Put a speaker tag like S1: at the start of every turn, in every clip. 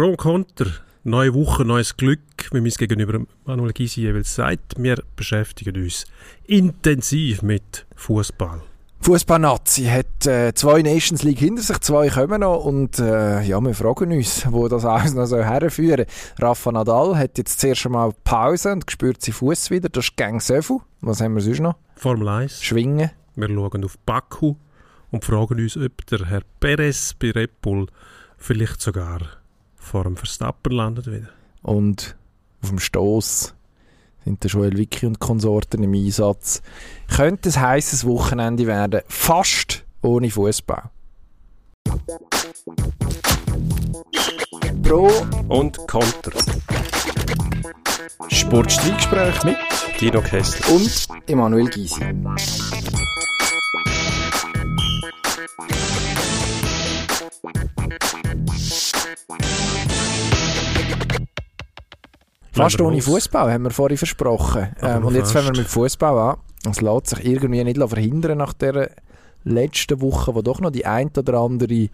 S1: Pro und Konter. Neue Woche, neues Glück, wie mein Gegenüber Manuel Gysi jeweils sagt. Wir beschäftigen uns intensiv mit Fußball.
S2: Fußballnazi hat äh, zwei Nations League hinter sich, zwei kommen noch und äh, ja, wir fragen uns, wo das alles noch so herführen. Rafa Nadal hat jetzt zuerst einmal Pause und spürt seinen Fuß wieder, das ist Gang Söffel. Was haben wir sonst noch?
S1: Formel 1.
S2: Schwingen.
S1: Wir schauen auf Baku und fragen uns, ob der Herr Perez bei Red Bull vielleicht sogar vor dem Verstappen landet wieder.
S2: Und auf dem Stoß sind der Joel Wicki und Konsorten im Einsatz. Könnte ein heißes Wochenende werden, fast ohne Fußball. Pro
S1: und Konter.
S2: Sportstreitgespräch mit
S1: Dino Kessler
S2: und Emanuel Gysi. Fast ohne Fußball, haben wir vorhin versprochen. Ähm, und jetzt fangen wir mit Fußball an. Es lässt sich irgendwie nicht verhindern nach der letzten Woche, wo doch noch die ein oder andere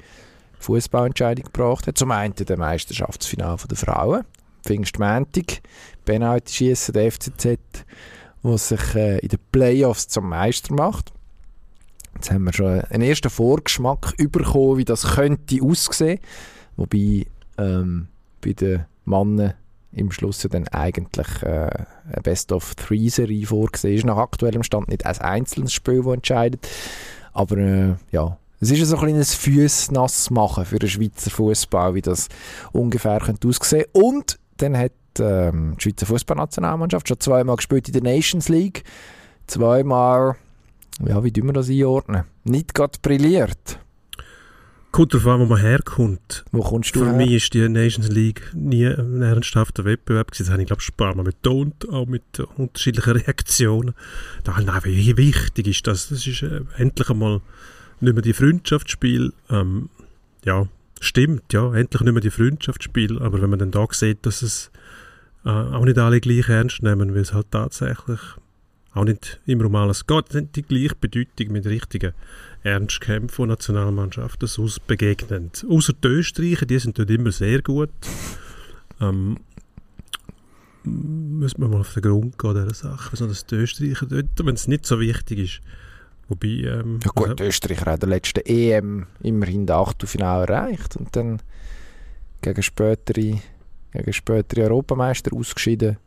S2: Fußballentscheidung gebracht hat. Zum einen der Meisterschaftsfinale der Frauen, Pfingstmäntig, Penalty schießen der FCZ, wo sich äh, in den Playoffs zum Meister macht. Jetzt haben wir schon einen ersten Vorgeschmack bekommen, wie das könnte aussehen. Wobei ähm, bei den Männern im Schluss ja dann eigentlich äh, eine Best-of-Three-Serie vorgesehen ist. Nach aktuellem Stand nicht ein einzelnes Spiel, das entscheidet. Aber äh, ja, es ist so ein kleines Füßnass machen für den Schweizer Fußball, wie das ungefähr könnte aussehen. Und dann hat ähm, die Schweizer Fußballnationalmannschaft schon zweimal gespielt in der Nations League. Zweimal, ja, wie tun wir das einordnen? Nicht gerade brilliert.
S1: Kommt darauf an, wo man herkommt.
S2: Wo kommst du
S1: Für
S2: her?
S1: mich ist die Nations League nie ein ernsthafter Wettbewerb gewesen. Das habe ich, glaube ich, ein paar Mal betont, auch mit unterschiedlichen Reaktionen. Da einfach, wie wichtig ist das? Das ist äh, endlich einmal nicht mehr die Freundschaftsspiel. Ähm, ja, stimmt, ja, endlich nicht mehr die Freundschaftsspiel. Aber wenn man dann da sieht, dass es äh, auch nicht alle gleich ernst nehmen, weil es halt tatsächlich auch nicht immer um alles geht, dann die gleiche Bedeutung mit richtigen Ernstkämpfen von Nationalmannschaften sonst begegnen. Außer die Österreicher, die sind dort immer sehr gut. Ähm, müssen wir mal auf den Grund gehen dieser Sache, besonders die Österreicher dort, wenn es nicht so wichtig ist. Wobei, ähm,
S2: Ja gut, Österreich hat der letzten EM immerhin das Achtelfinale erreicht und dann gegen spätere, gegen spätere Europameister ausgeschieden.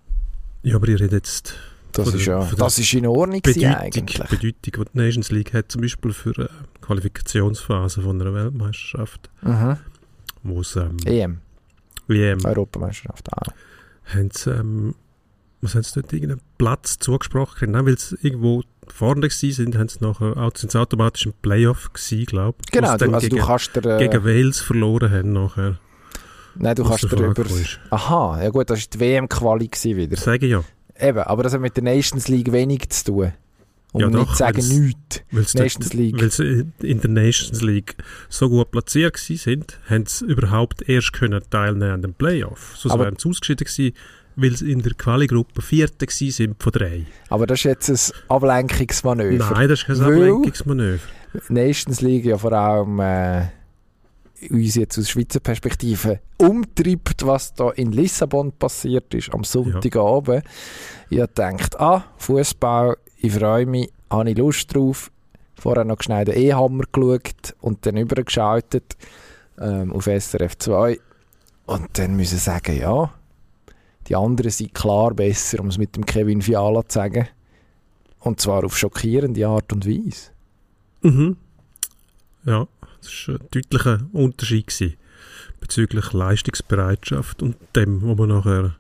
S1: ja, aber ihr redet jetzt
S2: Das ist ja das ist in Ordnung
S1: Bedeutung,
S2: eigentlich.
S1: Bedeutung, die die Nations League hat, zum Beispiel für äh, die Qualifikationsphase von einer Weltmeisterschaft,
S2: Mhm.
S1: wo es ähm,
S2: EM,
S1: WM
S2: Europameisterschaft auch.
S1: haben sie, ähm, was haben sie dort irgendeinen Platz zugesprochen? Nein, weil sie irgendwo vorne sind, haben sie nachher, auch- sind sie automatisch im Playoff gewesen, glaube ich.
S2: Genau, du, also
S1: gegen,
S2: du kannst dir, äh,
S1: gegen Wales verloren haben nachher.
S2: nein, du kannst
S1: der
S2: dir
S1: Frage
S2: über
S1: gekommen ist.
S2: Aha, ja gut, das ist die WM-Quali wieder.
S1: Ich sage ja,
S2: Eben, aber das hat mit der Nations League wenig zu tun. Um
S1: Ja,
S2: nicht
S1: doch,
S2: zu sagen,
S1: weil's-
S2: nichts. Nations
S1: dort,
S2: League.
S1: weil sie in der Nations League so gut platziert sind, haben sie überhaupt erst können teilnehmen an den Playoff. Sonst
S2: Aber-
S1: wären sie ausgeschieden gewesen, weil sie in der Quali-Gruppe Vierte gewesen sind von drei.
S2: Aber das ist jetzt ein Ablenkungsmanöver.
S1: Nein, das ist kein Ablenkungsmanöver.
S2: Nations League ja vor allem äh, uns jetzt aus Schweizer Perspektive umtreibt, was da in Lissabon passiert ist am Sonntagabend. Ich habe gedacht, ah, Fußball, ich freue mich, habe ich Lust drauf. Vorher noch schnell den E-Hammer geschaut und dann übergeschaltet ähm, auf SRF 2. Und dann müssen ich sagen, ja, die anderen sind klar besser, um es mit dem Kevin Fiala zu sagen. Und zwar auf schockierende Art und Weise.
S1: Mhm. Ja, das war ein deutlicher Unterschied gewesen, bezüglich Leistungsbereitschaft und dem, was man nachher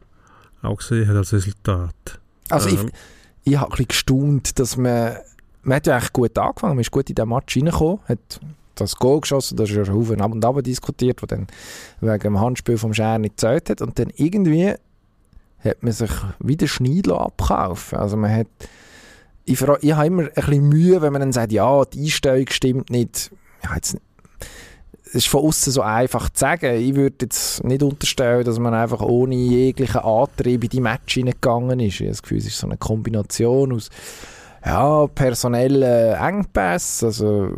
S1: auch gesehen hat als Resultat.
S2: Also
S1: Ähm,
S2: ich, ich habe ein bisschen gestaunt, dass man, man hat ja eigentlich gut angefangen, man ist gut in den Match reingekommen, hat das Goal geschossen, das ist ja schon Haufen ab und ab diskutiert, wo dann wegen dem Handspiel vom Scher nicht gezählt hat und dann irgendwie hat man sich wieder Schneidlo abkaufen. Also man hat, ich, ich habe immer ein bisschen Mühe, wenn man dann sagt, ja, die Einstellung stimmt nicht. Ja, jetzt, ist von außen so einfach zu sagen. Ich würde jetzt nicht unterstellen, dass man einfach ohne jeglichen Antrieb in die Match hineingegangen ist. Ich habe das Gefühl, es ist so eine Kombination aus ja, personellen Engpässen, also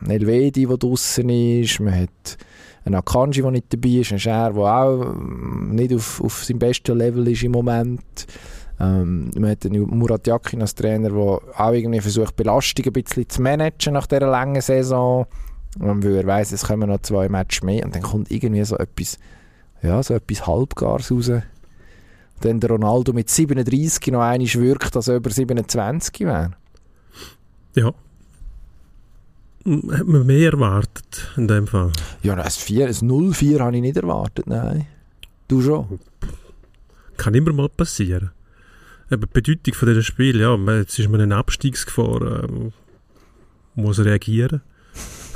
S2: Nelvedi, der draussen ist, man hat ein Akanji, der nicht dabei ist, ein Scher, der auch mm, nicht auf, auf seinem besten Level ist im Moment. Ähm, man hat den Murat Yakin als Trainer, der auch irgendwie versucht, Belastung ein bisschen zu managen nach dieser langen Saison. Und weil er weiss, es kommen noch zwei Matches mehr und dann kommt irgendwie so etwas, ja, so etwas Halbgares raus. Dann der Ronaldo mit 37 noch einmal wirkt, als ob er 27 wäre.
S1: Ja, hat man mehr erwartet in dem Fall?
S2: Ja, ein 4, ein 0-4 habe ich nicht erwartet, nein. Du schon?
S1: Kann immer mal passieren. Eben die Bedeutung von diesem Spiel, ja, jetzt ist man in Abstiegsgefahr, ähm, muss reagieren.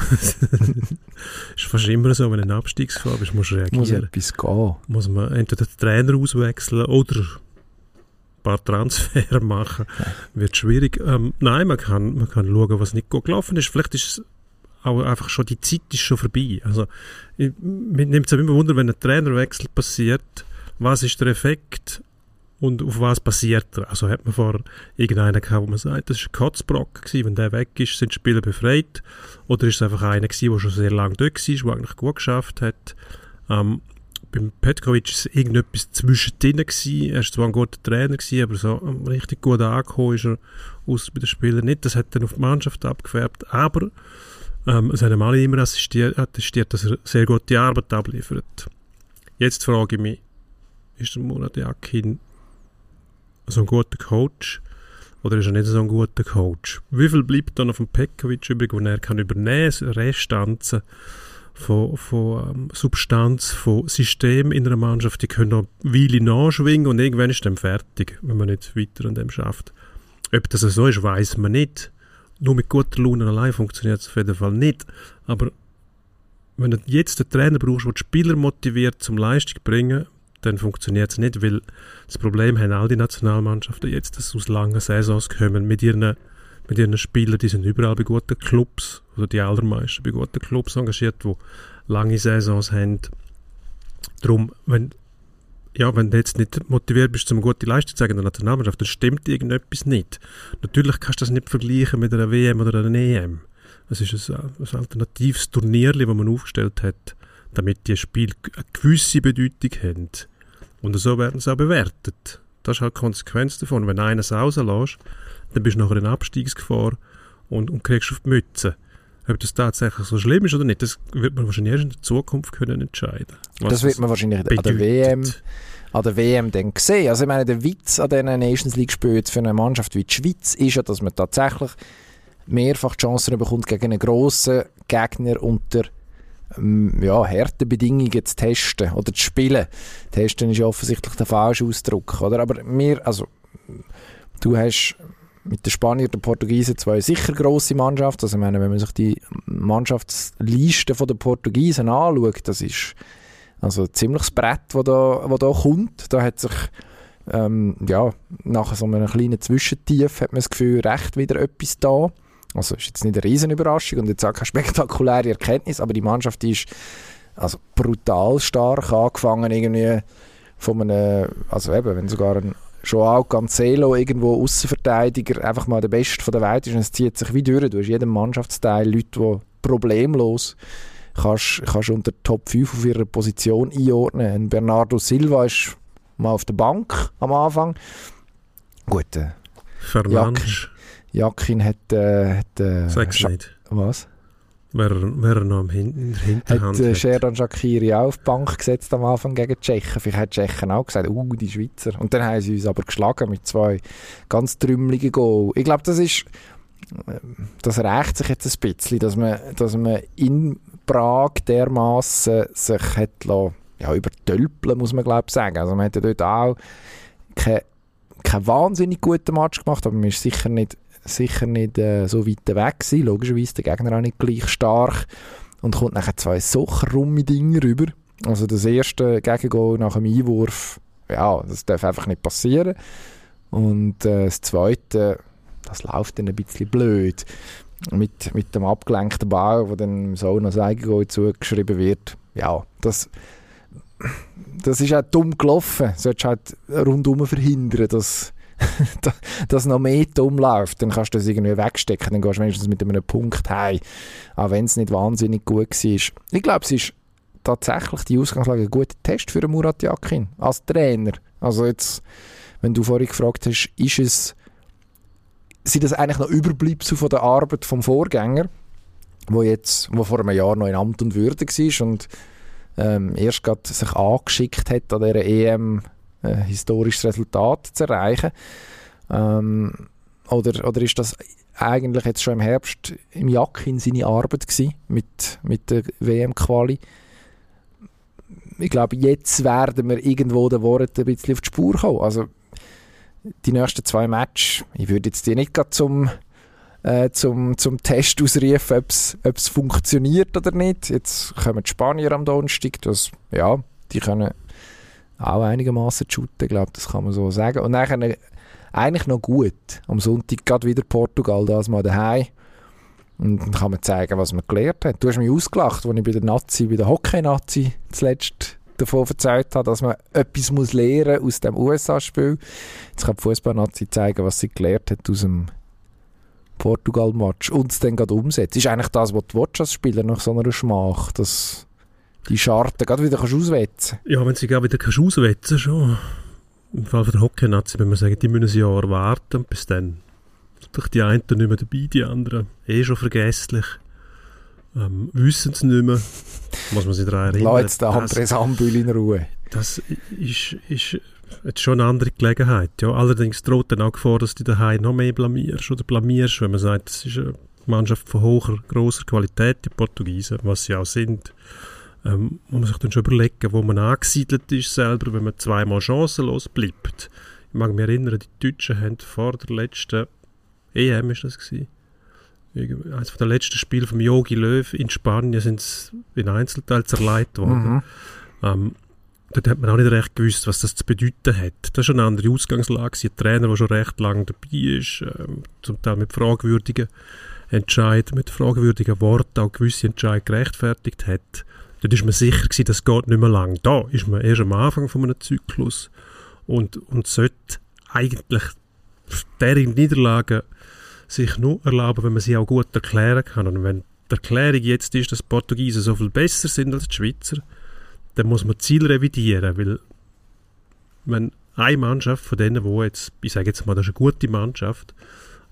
S1: ist fast immer so, wenn du in Abstiegsgefahr bist, musst du reagieren.
S2: Muss etwas gehen.
S1: Muss man entweder den Trainer auswechseln oder ein paar Transfer machen, wird schwierig. Ähm, nein, man kann, man kann schauen, was nicht gut gelaufen ist. Vielleicht ist es auch einfach schon, die Zeit ist schon vorbei. Also, ich, mir nimmt es immer Wunder, wenn ein Trainerwechsel passiert, was ist der Effekt und auf was passiert er? Also hat man vor irgendeinen gehabt, wo man sagt, das war ein Kotzbrock gewesen, wenn der weg ist, sind die Spieler befreit? Oder ist es einfach einer gewesen, der schon sehr lange dort war, der eigentlich gut geschafft hat? Ähm, beim Petkovic war es irgendetwas zwischendrin gewesen. Er war zwar ein guter Trainer gewesen, aber so richtig gut angekommen ist er aus bei den Spielern nicht. Das hat dann auf die Mannschaft abgefärbt. Aber ähm, es haben alle immer attestiert, dass er sehr gute Arbeit abliefert. Jetzt frage ich mich, ist der Murat Yakin so ein guter Coach oder ist er nicht so ein guter Coach? Wie viel bleibt dann auf dem Petkovic übrig, wo er kann übernehmen, Restanzen von, von ähm, Substanz, von System in einer Mannschaft, die können noch eine Weile nachschwingen und irgendwann ist dann fertig, wenn man nicht weiter an dem schafft. Ob das so ist, weiß man nicht. Nur mit guter Laune allein funktioniert es auf jeden Fall nicht. Aber wenn du jetzt einen Trainer brauchst, der die Spieler motiviert, zum Leistung zu bringen, dann funktioniert es nicht, weil das Problem haben all die Nationalmannschaften jetzt, dass sie aus langen Saisons kommen mit ihren mit ihren Spielern, die sind überall bei guten Clubs, oder die allermeisten bei guten Clubs engagiert, die lange Saisons haben. Darum, wenn, ja, wenn du jetzt nicht motiviert bist, um eine gute Leistung zu zeigen in der Nationalmannschaft, dann stimmt irgendetwas nicht. Natürlich kannst du das nicht vergleichen mit einer WM oder einer EM. Es ist ein, alternatives Turnier, das man aufgestellt hat, damit die Spiele eine gewisse Bedeutung haben. Und so werden sie auch bewertet. Das ist halt die Konsequenz davon. Wenn du eines rauslässt, dann bist du nachher in Abstiegsgefahr und, und kriegst auf die Mütze. Ob das tatsächlich so schlimm ist oder nicht, das wird man wahrscheinlich erst in der Zukunft können entscheiden.
S2: Das wird man wahrscheinlich bedeutet. an der WM an der WM dann sehen. Also ich meine, der Witz an diesen Nations League Spielen für eine Mannschaft wie die Schweiz ist ja, dass man tatsächlich mehrfach Chancen bekommt, gegen einen grossen Gegner unter ähm, ja, harten Bedingungen zu testen oder zu spielen. Testen ist offensichtlich der falsche Ausdruck. Oder? Aber mir, also, du hast mit den Spaniern und den Portugiesen zwei sicher grosse Mannschaften. Also, ich meine, wenn man sich die Mannschaftsliste der Portugiesen anschaut, das ist also ein ziemliches Brett, das da, da kommt. Da hat sich ähm, ja, nach so einem kleinen Zwischentief hat man das Gefühl, recht wieder etwas da. Also ist jetzt nicht eine riesen Überraschung und jetzt auch keine spektakuläre Erkenntnis, aber die Mannschaft ist also brutal stark angefangen irgendwie von einem, also eben, wenn sogar ein Joao Cancelo irgendwo Außenverteidiger einfach mal der Beste von der Welt ist und es zieht sich wie durch. Du hast jedem Mannschaftsteil Leute, die problemlos kannst, kannst unter Top 5 auf ihrer Position einordnen. Ein Bernardo Silva ist mal auf der Bank am Anfang. Gut. Äh,
S1: Fernandes.
S2: Jakin hat... Äh, hat äh,
S1: Sag's nicht.
S2: Was?
S1: Wer, wer noch am Hin Hinterhand
S2: hat. Äh, Sherdan Shakiri auch auf die Bank gesetzt am Anfang gegen die Tschechen. Vielleicht hat die Tschechen auch gesagt, uh, die Schweizer. Und dann haben sie uns aber geschlagen mit zwei ganz trümmeligen Goal. Ich glaube, das ist... Äh, das rächt sich jetzt ein bisschen, dass man, dass man in Prag dermaßen sich hat lassen, ja, übertölpeln, muss man glaube sagen. Also man hat ja dort auch keinen kein wahnsinnig guten Match gemacht, aber man ist sicher nicht sicher nicht äh, so weit weg gewesen. Logischerweise der Gegner auch nicht gleich stark und kommt nachher zwei so krumme Dinge rüber. Also das erste Gegengol nach dem Einwurf, ja, das darf einfach nicht passieren. Und äh, das zweite, das läuft dann ein bisschen blöd. Mit, mit dem abgelenkten Ball, wo dann so noch das Eigengol zugeschrieben wird. Ja, das, das ist auch dumm gelaufen. Du solltest halt rundum verhindern, dass dass noch mehr umläuft, dann kannst du das irgendwie wegstecken, dann gehst du wenigstens mit einem Punkt heim, auch wenn es nicht wahnsinnig gut war. Ich glaube, es ist tatsächlich die Ausgangslage ein guter Test für Murat Yakin als Trainer. Also jetzt, wenn du vorhin gefragt hast, ist es, sind das eigentlich noch Überbleibsel von der Arbeit vom Vorgänger, wo jetzt, wo vor einem Jahr noch in Amt und Würde war und ähm, erst gerade sich angeschickt hat, an dieser EM äh, historisches Resultat zu erreichen. Ähm, oder, oder ist das eigentlich jetzt schon im Herbst im Jakin seine Arbeit gewesen, mit, mit der WM-Quali? Ich glaube, jetzt werden wir irgendwo den Worten ein bisschen auf die Spur kommen. Also, die nächsten zwei Matches, ich würde jetzt die nicht gerade zum, äh, zum, zum Test ausrufen, ob es funktioniert oder nicht. Jetzt kommen die Spanier am Donnerstag, das, ja, die können auch einigermaßen shooten, glaube das kann man so sagen. Und dann eigentlich noch gut. Am Sonntag gerade wieder Portugal, das mal daheim. Und dann kann man zeigen, was man gelernt hat. Du hast mich ausgelacht, als ich bei der Nazi, bei der Hockey-Nazi zuletzt davon erzählt habe, dass man etwas muss lernen aus dem USA-Spiel. Jetzt kann die Fußball-Nazi zeigen, was sie gelernt hat aus dem Portugal-Match und es dann gerade umsetzt. Ist eigentlich das, was du als Spieler nach so einer Schmach, dass die Scharte gerade wieder kannst auswetzen
S1: Ja, wenn sie gerade wieder kannst auswetzen schon. Im Fall von der Hockey-Nazi, wenn man sagen, die müssen ein Jahr warten und bis dann sind die einen nicht mehr dabei, die anderen eh schon vergesslich. Ähm, wissen es nicht mehr. Muss man sich daran erinnern.
S2: Lass jetzt den Andres Ambül in Ruhe.
S1: Das ist, ist jetzt schon eine andere Gelegenheit. Ja. Allerdings droht dann auch Gefahr, dass du daheim noch mehr blamierst oder blamierst, wenn man sagt, das ist eine Mannschaft von hoher, grosser Qualität, die Portugiesen, was sie auch sind. Ähm, muss man sich dann schon überlegen, wo man angesiedelt ist selber, wenn man zweimal chancenlos bleibt. Ich mag mich erinnern, die Deutschen haben vor der letzten EM, ist das gewesen, eines der letzten Spiele vom Yogi Löw in Spanien sind sie in Einzelteil zerlegt worden. Mhm. Ähm, dort hat man auch nicht recht gewusst, was das zu bedeuten hat. Das war schon eine andere Ausgangslage. Ein Trainer, der schon recht lange dabei ist, ähm, zum Teil mit fragwürdigen Entscheidungen, mit fragwürdigen Worten auch gewisse Entscheidungen gerechtfertigt hat. Dort ist man sicher gewesen, das geht nicht mehr lang. Da ist man erst am Anfang von einem Zyklus und, und sollte eigentlich der Niederlagen sich nur erlauben, wenn man sie auch gut erklären kann. Und wenn die Erklärung jetzt ist, dass die Portugiesen so viel besser sind als die Schweizer, dann muss man Ziel revidieren, weil wenn eine Mannschaft von denen, wo jetzt, ich sage jetzt mal, das ist eine gute Mannschaft,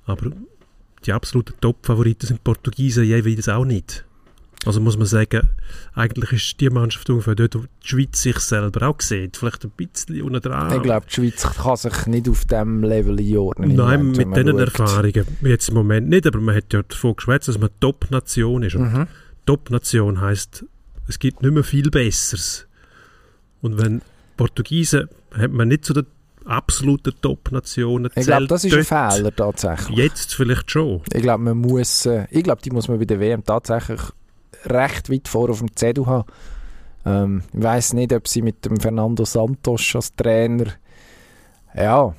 S1: aber die absoluten Top-Favoriten sind die Portugiesen jeweils auch nicht. Also muss man sagen, eigentlich ist die Mannschaft ungefähr dort, wo die Schweiz sich selber auch sieht. Vielleicht ein bisschen unten dran.
S2: Ich glaube, die Schweiz kann sich nicht auf diesem Level einordnen.
S1: Nein, Moment, mit diesen Erfahrungen jetzt im Moment nicht, aber man hat ja davon geschwätzt, dass man Top-Nation ist. Und mhm. Top-Nation heisst, es gibt nicht mehr viel Besseres. Und wenn Portugiesen hat man nicht zu den absoluten Top-Nationen
S2: Ich glaube, das ist ein Fehler tatsächlich.
S1: Jetzt vielleicht schon.
S2: Ich glaube, man muss, äh, ich glaube, die muss man bei der WM tatsächlich recht weit vor auf dem Zettel haben. Ähm, ich weiß nicht, ob sie mit dem Fernando Santos als Trainer, ja,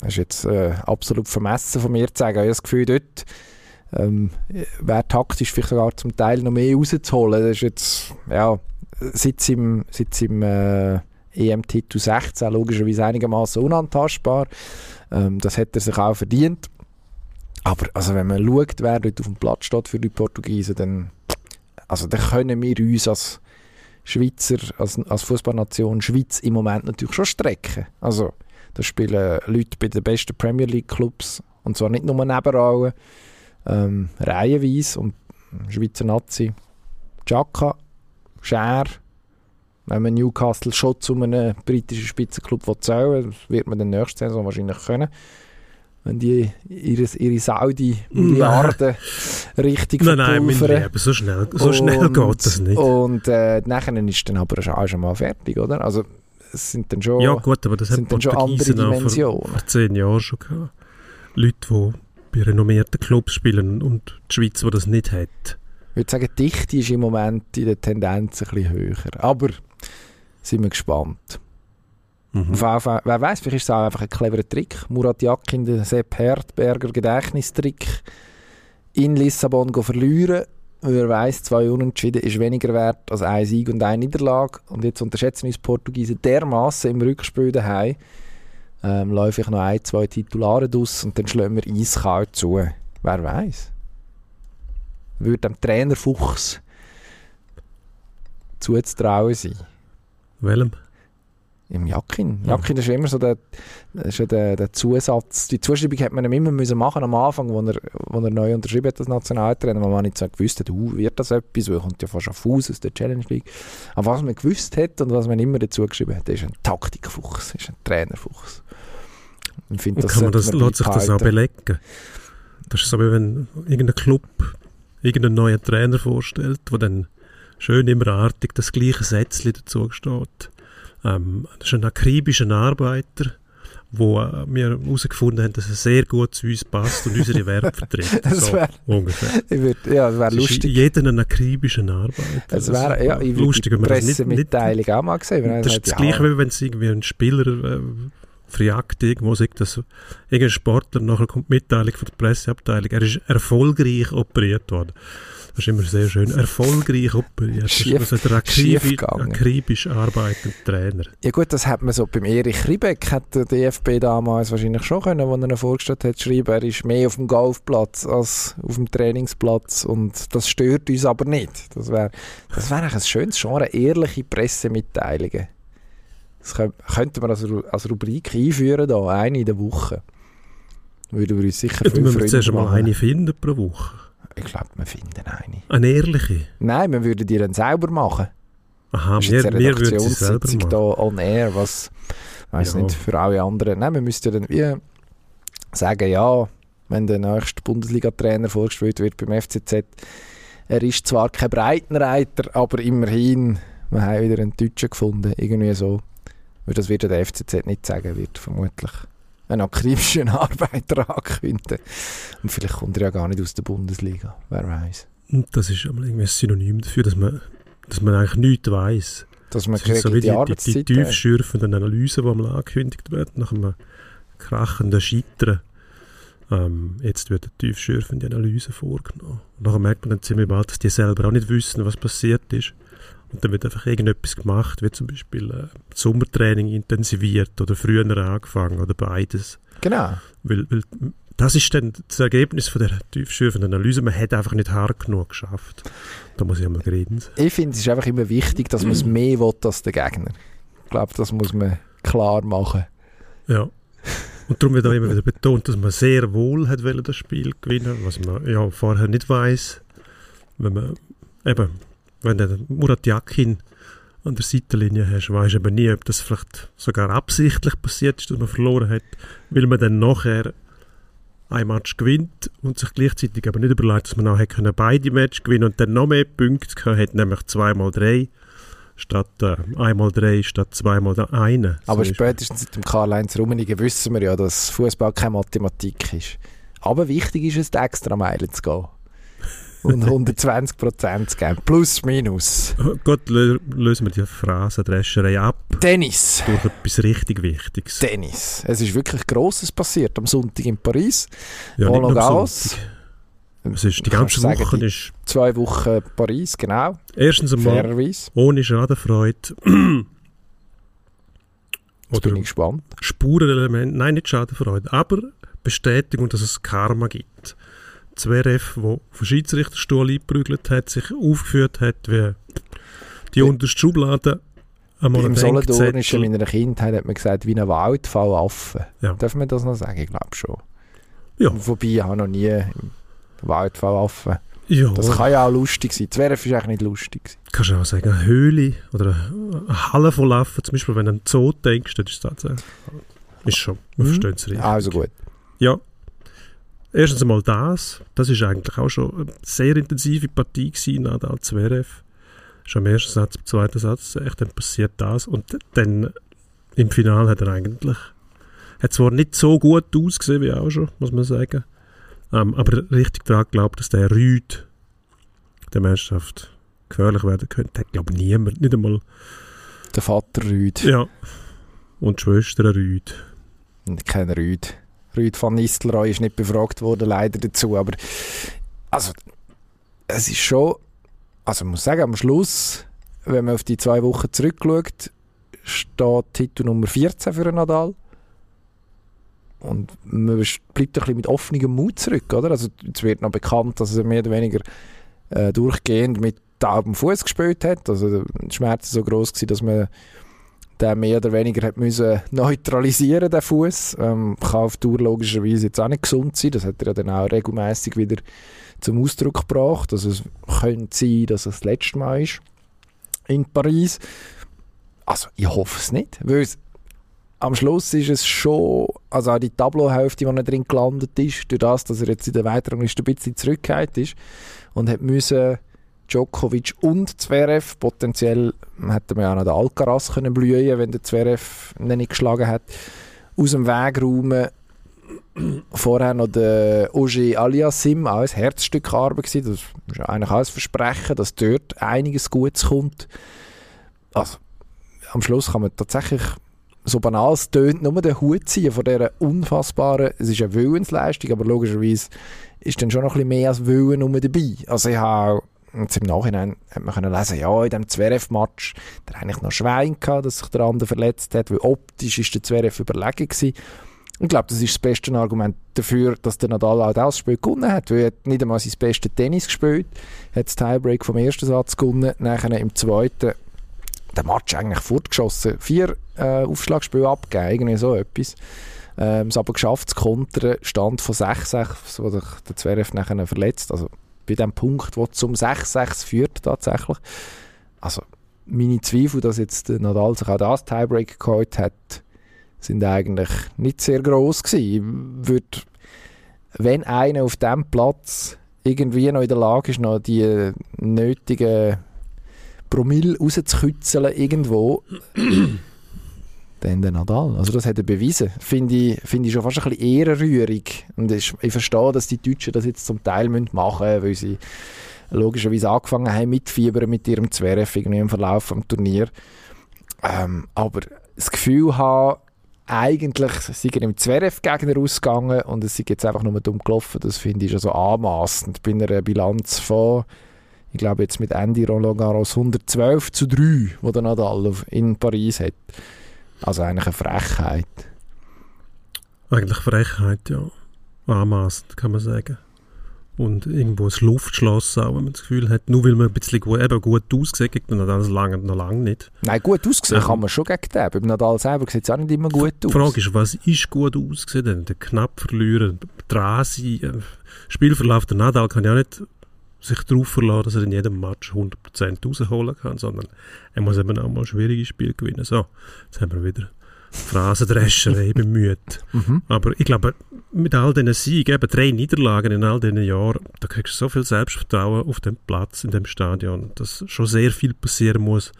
S2: das ist jetzt äh, absolut vermessen von mir zu sagen. Ich habe das Gefühl, dort ähm, wäre taktisch vielleicht sogar zum Teil noch mehr rauszuholen. Das ist jetzt, ja, seit im, seit im äh, EM-Titel 16 logischerweise einigermaßen unantastbar. Ähm, das hätte er sich auch verdient. Aber also wenn man schaut, wer dort auf dem Platz steht für die Portugiesen, dann also da können wir uns als Schweizer, als, als Fußballnation Schweiz im Moment natürlich schon strecken. Also da spielen Leute bei den besten Premier League Clubs und zwar nicht nur Nebenrollen, ähm, reihenweise und Schweizer Nazi, Chaka, Scher, wenn man Newcastle schon zu einem britischen Spitzenclub zählen wird man dann nächste Saison wahrscheinlich können wenn die ihre, ihre Saudi-Milliarden richtig
S1: nein, verpulvern. Nein, nein, so schnell, so und, schnell geht das nicht.
S2: Und äh, nachher ist dann aber auch schon mal fertig, oder? Also es sind dann schon,
S1: ja, gut, aber das
S2: sind dann schon andere Dimensionen.
S1: Vor, vor zehn Jahren schon gehabt. Leute, die bei renommierten Clubs spielen und die Schweiz, die das nicht hat.
S2: Ich würde sagen, die Dichte ist im Moment in der Tendenz ein bisschen höher. Aber sind wir gespannt. Mhm. Wer, wer weiß, vielleicht ist es auch einfach ein cleverer Trick. Murat Yakin, der Sepp Herdberger Gedächtnistrick in Lissabon verlieren. Wer weiß, zwei Unentschieden ist weniger wert als ein Sieg und eine Niederlage. Und jetzt unterschätzen uns Portugiesen dermaßen im Rückspiel daheim. Ähm, läufe ich noch ein, zwei Titulare aus und dann schlagen wir eiskalt zu. Wer weiß? Würde dem Trainer Fuchs zuzutrauen sein.
S1: Welchem?
S2: Im Jakin. Jakin ist immer so der, ist ja der, der Zusatz. Die Zuschreibung hat man ihm immer müssen machen am Anfang, wo er, wo er neu unterschrieben hat als Nationaltrainer, weil man nicht so gewusst hat, uh, wird das etwas, weil er kommt ja fast auf Fuß aus der Challenge League. Aber was man gewusst hat und was man immer dazu geschrieben hat, ist ein Taktikfuchs, ist ein Trainerfuchs.
S1: Ich finde, das kann man das, lässt sich das auch belegen? Das ist so, wie wenn irgendein Club irgendeinen neuen Trainer vorstellt, der dann schön immer artig das gleiche Sätzchen dazu steht ähm, das ist ein akribischer Arbeiter, wo äh, wir herausgefunden haben, dass er sehr gut zu uns passt und unsere Werte vertritt.
S2: das wäre so, ungefähr. Würd, ja, das wäre lustig.
S1: Jeden einen akribischen Arbeiter.
S2: Es wäre ja, ich lustig, wenn man das nicht, nicht auch mal gesehen.
S1: Das ist das Gleiche, wie wenn es irgendwie ein Spieler äh, verjagt irgendwo sagt, dass irgendein Sportler nachher kommt die Mitteilung von der Presseabteilung, er ist erfolgreich operiert worden. Das ist immer sehr schön. Erfolgreich operiert. Schief, also der akribisch, akribisch arbeitende Trainer.
S2: Ja gut, das hat man so beim Erich Riebeck, hat der DFB damals wahrscheinlich schon können, wo er ihn vorgestellt hat, schreiben, er ist mehr auf dem Golfplatz als auf dem Trainingsplatz und das stört uns aber nicht. Das wäre das wär ein schönes Genre, ehrliche Pressemitteilungen. Das könnte man als, als Rubrik einführen, da, eine in der Woche. Würden wir uns sicher
S1: ja, wir zuerst mal eine finden pro Woche.
S2: Ich glaube, wir finden eine.
S1: Eine ehrliche?
S2: Nein, wir würden die dann selber machen.
S1: Aha, das wir, wir würden sie selber machen.
S2: da on air, was, weiß ja. nicht, für alle anderen. Nein, wir müssten dann wie sagen, ja, wenn der nächste Bundesliga-Trainer vorgestellt wird beim FCZ, er ist zwar kein Breitenreiter, aber immerhin, wir haben wieder einen Deutschen gefunden, irgendwie so. Weil das wird der FCZ nicht sagen, wird vermutlich einen akribischen Arbeiter ankündigen. Und vielleicht kommt er ja gar nicht aus der Bundesliga, wer weiß.
S1: Das ist irgendwie ein Synonym dafür, dass man, dass man eigentlich nichts weiß.
S2: Dass man das so wie die, die, die,
S1: die tiefschürfenden Analysen, die mal angekündigt werden, nach einem krachenden Scheitern. Ähm, jetzt wird eine tiefschürfende Analyse vorgenommen. Und nachher merkt man dann ziemlich bald, dass die selber auch nicht wissen, was passiert ist. Und dann wird einfach irgendetwas gemacht, wie zum Beispiel äh, Sommertraining intensiviert oder früher angefangen oder beides.
S2: Genau.
S1: Weil, weil das ist dann das Ergebnis von der tiefschürfenden Analyse. Man hat einfach nicht hart genug geschafft. Da muss ich einmal reden.
S2: Ich finde, es ist einfach immer wichtig, dass man es mehr will als der Gegner. Ich glaube, das muss man klar machen.
S1: Ja. Und darum wird auch immer wieder betont, dass man sehr wohl hat das Spiel gewinnen, was man ja vorher nicht weiß. Wenn man eben wenn du Murat Yakin an der Seitenlinie hast, du aber nie, ob das vielleicht sogar absichtlich passiert ist, dass man verloren hat, weil man dann nachher ein Match gewinnt und sich gleichzeitig aber nicht überlegt, dass man nachher können beide Matches gewinnen und dann noch mehr Punkte hat, nämlich zweimal drei statt äh, einmal drei statt zweimal eine.
S2: Aber so spätestens seit dem Karl-Heinz Rummenigge wissen wir ja, dass Fußball keine Mathematik ist. Aber wichtig ist es, die extra Meilen zu gehen und 120 Prozent geben. Plus, minus.
S1: Oh Gott, lösen wir die Phrasendrescherei ab.
S2: Tennis.
S1: Durch etwas richtig Wichtiges.
S2: Tennis. Es ist wirklich Grosses passiert am Sonntag in Paris. Ja, Roland Garros.
S1: Es ist die ganze Woche sagen, ist
S2: zwei Wochen Paris, genau.
S1: Erstens einmal Fairerweise. ohne Schadenfreude.
S2: Jetzt bin ich gespannt.
S1: Spurenelement, nein, nicht Schadenfreude, aber Bestätigung, dass es Karma gibt. Zverev, der auf den Schiedsrichterstuhl eingeprügelt hat, sich aufgeführt hat wie die unterste Schublade
S2: einmal Im Solothurnischen in meiner Kindheit hat man gesagt, wie ein Waldfallaffe. Ja. Darf man das noch sagen? Ich glaube schon. Ja. Wobei, ich habe noch nie Waldfallaffe. Ja. Das kann ja auch lustig sein. Zverev ist eigentlich nicht lustig.
S1: Kannst du auch sagen, eine Höhle oder eine Halle voll Affen, zum Beispiel, wenn du an einen Zoo denkst, das ist tatsächlich... Ist schon, man mhm. versteht es richtig.
S2: Also gut.
S1: Ja, Erstens einmal das. Das ist eigentlich auch schon eine sehr intensive Partie gewesen, Nadal Zverev. Schon im ersten Satz, im zweiten Satz, echt, dann passiert das. Und dann im Finale hat er eigentlich, hat zwar nicht so gut ausgesehen wie auch schon, muss man sagen, ähm, aber richtig daran geglaubt, dass der Rüd der Mannschaft gefährlich werden könnte. Hat, glaube niemand, nicht einmal
S2: der Vater Rüd.
S1: Ja. Und die Schwester Rüd.
S2: Kein Rüd. Rüd van Nistelrooy ist nicht befragt worden, leider dazu. Aber also, es ist schon, also man muss sagen, am Schluss, wenn man auf die zwei Wochen zurückschaut, steht Titel Nummer 14 für Nadal. Und man bleibt ein bisschen mit offenem Mut zurück, oder? Also es wird noch bekannt, dass er mehr oder weniger äh, durchgehend mit dem Fuß gespielt hat. Also die Schmerzen so groß dass man den mehr oder weniger hat müssen neutralisieren den Fuß. Ähm, kann auf Tour logischerweise jetzt auch nicht gesund sein. Das hat er ja dann auch regelmäßig wieder zum Ausdruck gebracht. Also es könnte sein, dass es das letzte Mal ist in Paris. Also ich hoffe es nicht, weil es, am Schluss ist es schon, also auch die Tableauhälfte, die er drin gelandet ist, durch das, dass er jetzt in der weiteren Liste ein bisschen zurückgekehrt ist und hat müssen Djokovic und Zverev, potenziell hätte man ja noch den Alcaraz können blühen wenn der Zverev nicht geschlagen hat, aus dem Weg räumen. Vorher noch der Oje Aliasim, auch ein Herzstück Arbeit gewesen. Das ist eigentlich auch ein Versprechen, dass dort einiges Gutes kommt. Also, am Schluss kann man tatsächlich so banal es tönt, nur den Hut ziehen von dieser unfassbaren, es ist eine Willensleistung, aber logischerweise ist dann schon noch ein bisschen mehr als Willen dabei. Also ich habe jetzt im Nachhinein hat man können lesen, ja, in dem Zverev-Match, der eigentlich noch Schwein gehabt, dass sich der andere verletzt hat, weil optisch ist der Zverev überlegen gewesen. Ich glaube, das ist das beste Argument dafür, dass der Nadal auch das Spiel gewonnen hat, weil er hat nicht einmal sein bestes Tennis gespielt, hat das Tiebreak vom ersten Satz gewonnen, nachher im zweiten den Match eigentlich fortgeschossen, vier äh, Aufschlagspiele abgegeben, irgendwie so etwas. Ähm, es aber geschafft zu kontern, Stand von 6-6, wo sich der Zverev nachher verletzt, also bei dem Punkt, wo zum 6-6 führt tatsächlich. Also meine Zweifel, dass jetzt Nadal sich auch das Tiebreak geholt hat, sind eigentlich nicht sehr groß gewesen. Würde, wenn einer auf dem Platz irgendwie noch in der Lage ist, noch die nötigen Promille rauszukitzeln irgendwo, dann der Nadal. Also das hat er bewiesen. Finde ich, find ich schon fast ein bisschen ehrenrührig. Und ich, ich verstehe, dass die Deutschen das jetzt zum Teil machen müssen, weil sie logischerweise angefangen haben mitfiebern mit ihrem irgendwie im Verlauf des Turniers. Ähm, aber das Gefühl haben, eigentlich sind im Zverev-Gegner ausgegangen und es ist jetzt einfach nur dumm gelaufen. Das finde ich schon so anmaßend bei einer Bilanz von ich glaube jetzt mit Andy Roland Garros 112 zu 3, wo der Nadal in Paris hat. Also eigentlich eine Frechheit.
S1: Eigentlich Frechheit, ja. Anmaßend, kann man sagen. Und irgendwo ein Luftschloss auch, wenn man das Gefühl hat, nur weil man ein bisschen gut, eben gut aussieht, gegen Nadal lange, noch lange nicht.
S2: Nein, gut ausgesehen ähm, kann man schon gegen den. Beim Nadal selber sieht es auch nicht immer gut aus.
S1: Die Frage ist, was ist gut ausgesehen? Der knapp verlieren, dran sein, äh, Spielverlauf der Nadal kann ja nicht sich darauf verlassen, dass er in jedem Match 100% rausholen kann, sondern er muss eben auch mal schwierige Spiele gewinnen. So, jetzt haben wir wieder Phrasendrescherei bemüht. Mhm. Aber ich glaube, mit all diesen Siegen, eben drei Niederlagen in all diesen Jahren, da kriegst du so viel Selbstvertrauen auf dem Platz, in dem Stadion, dass schon sehr viel passieren muss,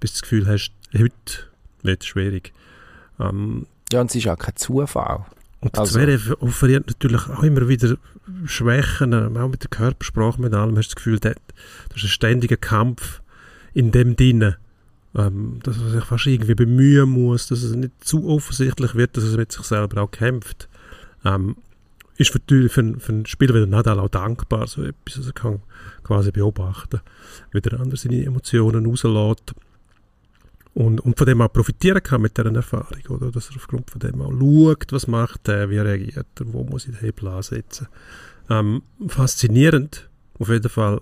S1: bis du das Gefühl hast, heute wird es schwierig.
S2: Ähm, ja, und es ist auch kein Zufall.
S1: Und also. Zverev offeriert natürlich auch immer wieder Schwächen, auch mit der Körpersprache, mit allem. Hast du das Gefühl, das ist ein ständiger Kampf in dem Dinne. Ähm, dass er sich fast irgendwie bemühen muss, dass es nicht zu offensichtlich wird, dass er mit sich selber auch kämpft. Ähm, ist für, für, für einen Spieler wie der Nadal auch dankbar, so etwas. Also er kann quasi beobachten, wie der andere seine Emotionen rauslässt und, und von dem auch profitieren kann mit dieser Erfahrung, oder? Dass er aufgrund von dem auch schaut, was macht er, wie reagiert er, wo muss ich den Hebel ansetzen. Ähm, faszinierend, auf jeden Fall,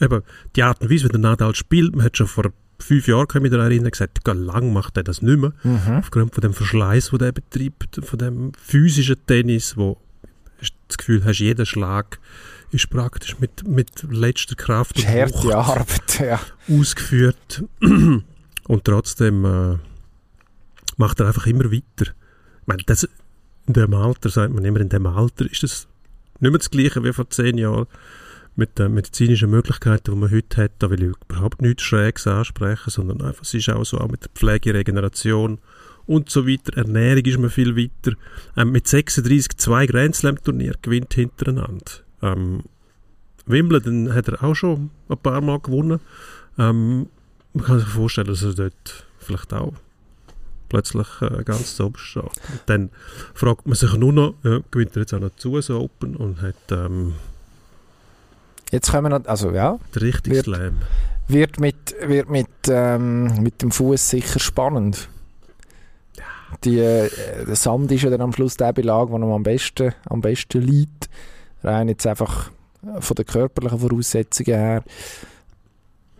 S1: eben, die Art und Weise, wie der Nadal spielt, man hat schon vor fünf Jahren, kann ich mich daran erinnern, gesagt, gar lang macht er das nicht mehr, mhm. aufgrund von dem Verschleiß, den er betreibt, von dem physischen Tennis, wo du das Gefühl hast, jeder Schlag ist praktisch mit, mit letzter Kraft
S2: und Arbeit, ja.
S1: ausgeführt. Und trotzdem äh, macht er einfach immer weiter. Ich meine, das, in dem Alter, sagt man immer, in dem Alter ist das nicht mehr das Gleiche wie vor zehn Jahren mit den medizinischen Möglichkeiten, die man heute hat. Da will ich überhaupt nichts Schräges ansprechen, sondern einfach, es ist auch so, auch mit der Pflege, Regeneration und so weiter. Ernährung ist man viel weiter. Ähm, mit 36 zwei Grand Slam Turnier gewinnt hintereinander. Ähm, Wimbledon hat er auch schon ein paar Mal gewonnen. Ähm, man kann sich vorstellen, dass er dort vielleicht auch plötzlich äh, ganz zu steht. Und dann fragt man sich nur noch, ja, gewinnt er jetzt auch noch zu so Open und hat ähm,
S2: jetzt kommen wir noch, also ja,
S1: der richtige wird, Slam.
S2: Wird mit, wird mit, ähm, mit dem Fuß sicher spannend. Die, äh, der Sand ist ja dann am Schluss der Belag, der am besten, am besten liegt. Rein jetzt einfach von den körperlichen Voraussetzungen her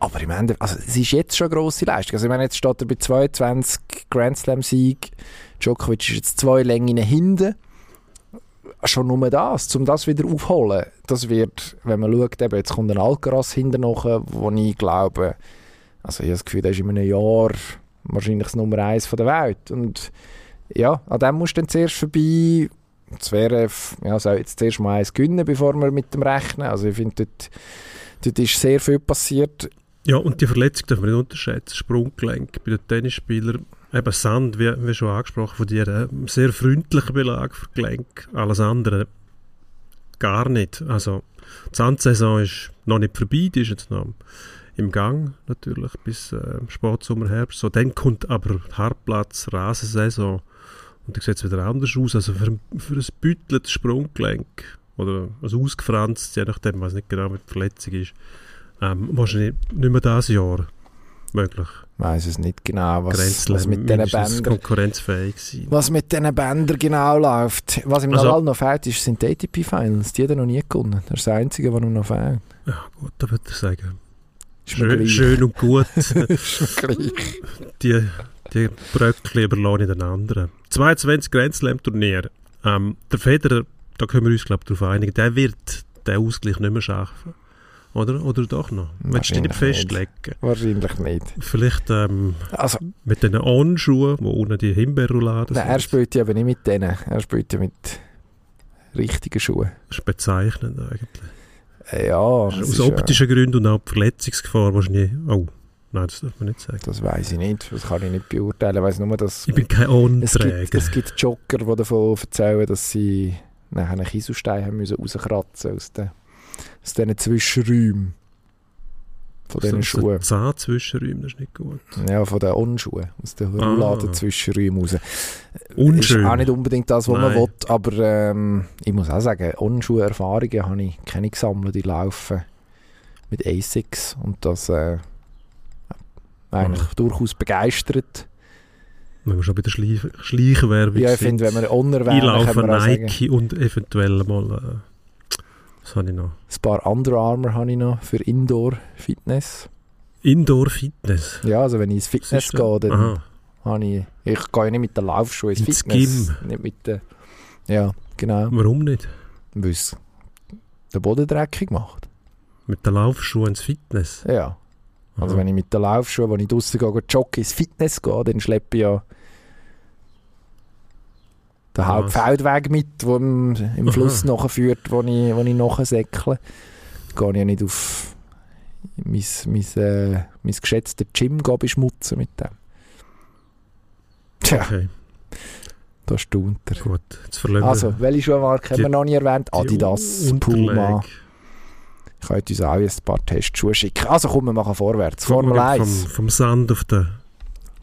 S2: Aber im Ende, also es ist jetzt schon eine grosse Leistung. Also ich meine, jetzt steht er bei 22 Grand Slam Sieg. Djokovic ist jetzt zwei Längen hinten. Schon nur das, um das wieder aufholen. Das wird, wenn man schaut, eben, jetzt kommt ein Alcaraz hinten noch, wo ich glaube, also ich habe das Gefühl, der ist in einem Jahr wahrscheinlich das Nummer eins der Welt. Und ja, an dem musst du dann zuerst vorbei. Es wäre, ja, soll jetzt zuerst mal eins gewinnen, bevor wir mit dem rechnen. Also ich finde, dort, dort ist sehr viel passiert.
S1: Ja, und die Verletzung darf man nicht unterschätzen. Sprunggelenk bei den Tennisspielern. Eben Sand, wie, wie schon angesprochen von dir, ein sehr freundlicher Belag für Gelenk. Alles andere gar nicht. Also die Sandsaison ist noch nicht vorbei, die ist jetzt noch im Gang natürlich bis äh, Sportsommer, Herbst. So, dann kommt aber Hartplatz, Rasensaison und dann sieht es wieder anders aus. Also für, für ein bütteltes Sprunggelenk oder ein ausgefranst, je nachdem, was nicht genau mit Verletzung ist, ähm, wahrscheinlich nicht mehr dieses Jahr möglich.
S2: Ich weiß es nicht genau, was, was mit diesen Bändern
S1: konkurrenzfähig sein.
S2: Was mit diesen Bändern genau läuft. Was im also, noch fehlt, ist, sind die ATP-Finals. Die hat er noch nie gewonnen. Das ist das Einzige, was noch fehlt.
S1: Ja gut, da würde ich sagen. Schön, schön, und gut. die, die Bröckchen überlassen in den anderen. 22 Grand Slam Turnier. Ähm, der Federer, da können wir uns glaube ich darauf einigen, der wird den Ausgleich nicht mehr schaffen. Oder? Oder doch noch? Willst du dich nicht festlegen?
S2: Wahrscheinlich nicht.
S1: Vielleicht ähm, also, mit den On-Schuhen, wo unten die Himbeerrouladen
S2: sind. Er spielt ja aber nicht mit denen. Er spielt ja mit richtigen Schuhen.
S1: Das ist bezeichnend eigentlich.
S2: Ja.
S1: Aus optischen ja. Gründen und auch Verletzungsgefahr wahrscheinlich. Oh, nein, das darf man nicht sagen.
S2: Das weiß ich nicht. Das kann ich nicht beurteilen. Ich weiß nur, dass.
S1: Ich bin kein On-Träger.
S2: Es gibt, es gibt Jogger, die davon erzählen, dass sie nachher einen Kieselstein haben müssen rauskratzen aus den, aus diesen Zwischenräumen. Von diesen also, Schuhen.
S1: Zahn-Zwischenräumen, das ist nicht gut.
S2: Ja, von den On-Schuhen. Aus den ah. Rouladen-Zwischenräumen raus.
S1: Unschön.
S2: Ist auch nicht unbedingt das, was Nein. man will, aber ähm, ich muss auch sagen, On-Schuhe-Erfahrungen habe ich keine gesammelt. Die laufen mit ASICS und das äh, eigentlich ah. durchaus begeistert.
S1: Wenn wir schon bei der Schleich Schleichwerbung
S2: Ja, ich finde, wenn wir unerwähnen,
S1: Einlaufen Nike sagen. und eventuell mal... Äh, was habe ich noch?
S2: Ein paar Under Armour habe ich noch für Indoor-Fitness.
S1: Indoor-Fitness?
S2: Ja, also wenn ich ins Fitness gehe, dann Aha. habe ich... Ich gehe ja nicht mit den Laufschuhen ins, ins Fitness. Gym. Nicht mit den... Ja, genau.
S1: Warum nicht?
S2: Weil es den Boden dreckig macht.
S1: Mit den Laufschuhen ins Fitness?
S2: Ja. Also Aha. wenn ich mit den Laufschuhen, wenn ich draußen gehe, joggen ins Fitness gehe, dann schleppe ich ja den Hauptfeldweg mit, der im, im Fluss nachführt, wo ich, wo ich nachsäckle. Gehe ich ja nicht auf mein, mein, äh, mein geschätztes Gym beschmutzen mit dem. Tja. Okay. Da staunt er.
S1: Gut, jetzt
S2: Also, welche Schuhmarke haben wir noch nie erwähnt? Adidas, Puma. Ich könnte uns auch ein paar Testschuhe schicken. Also komm, wir machen vorwärts. Formel 1.
S1: Vom, vom Sand auf den...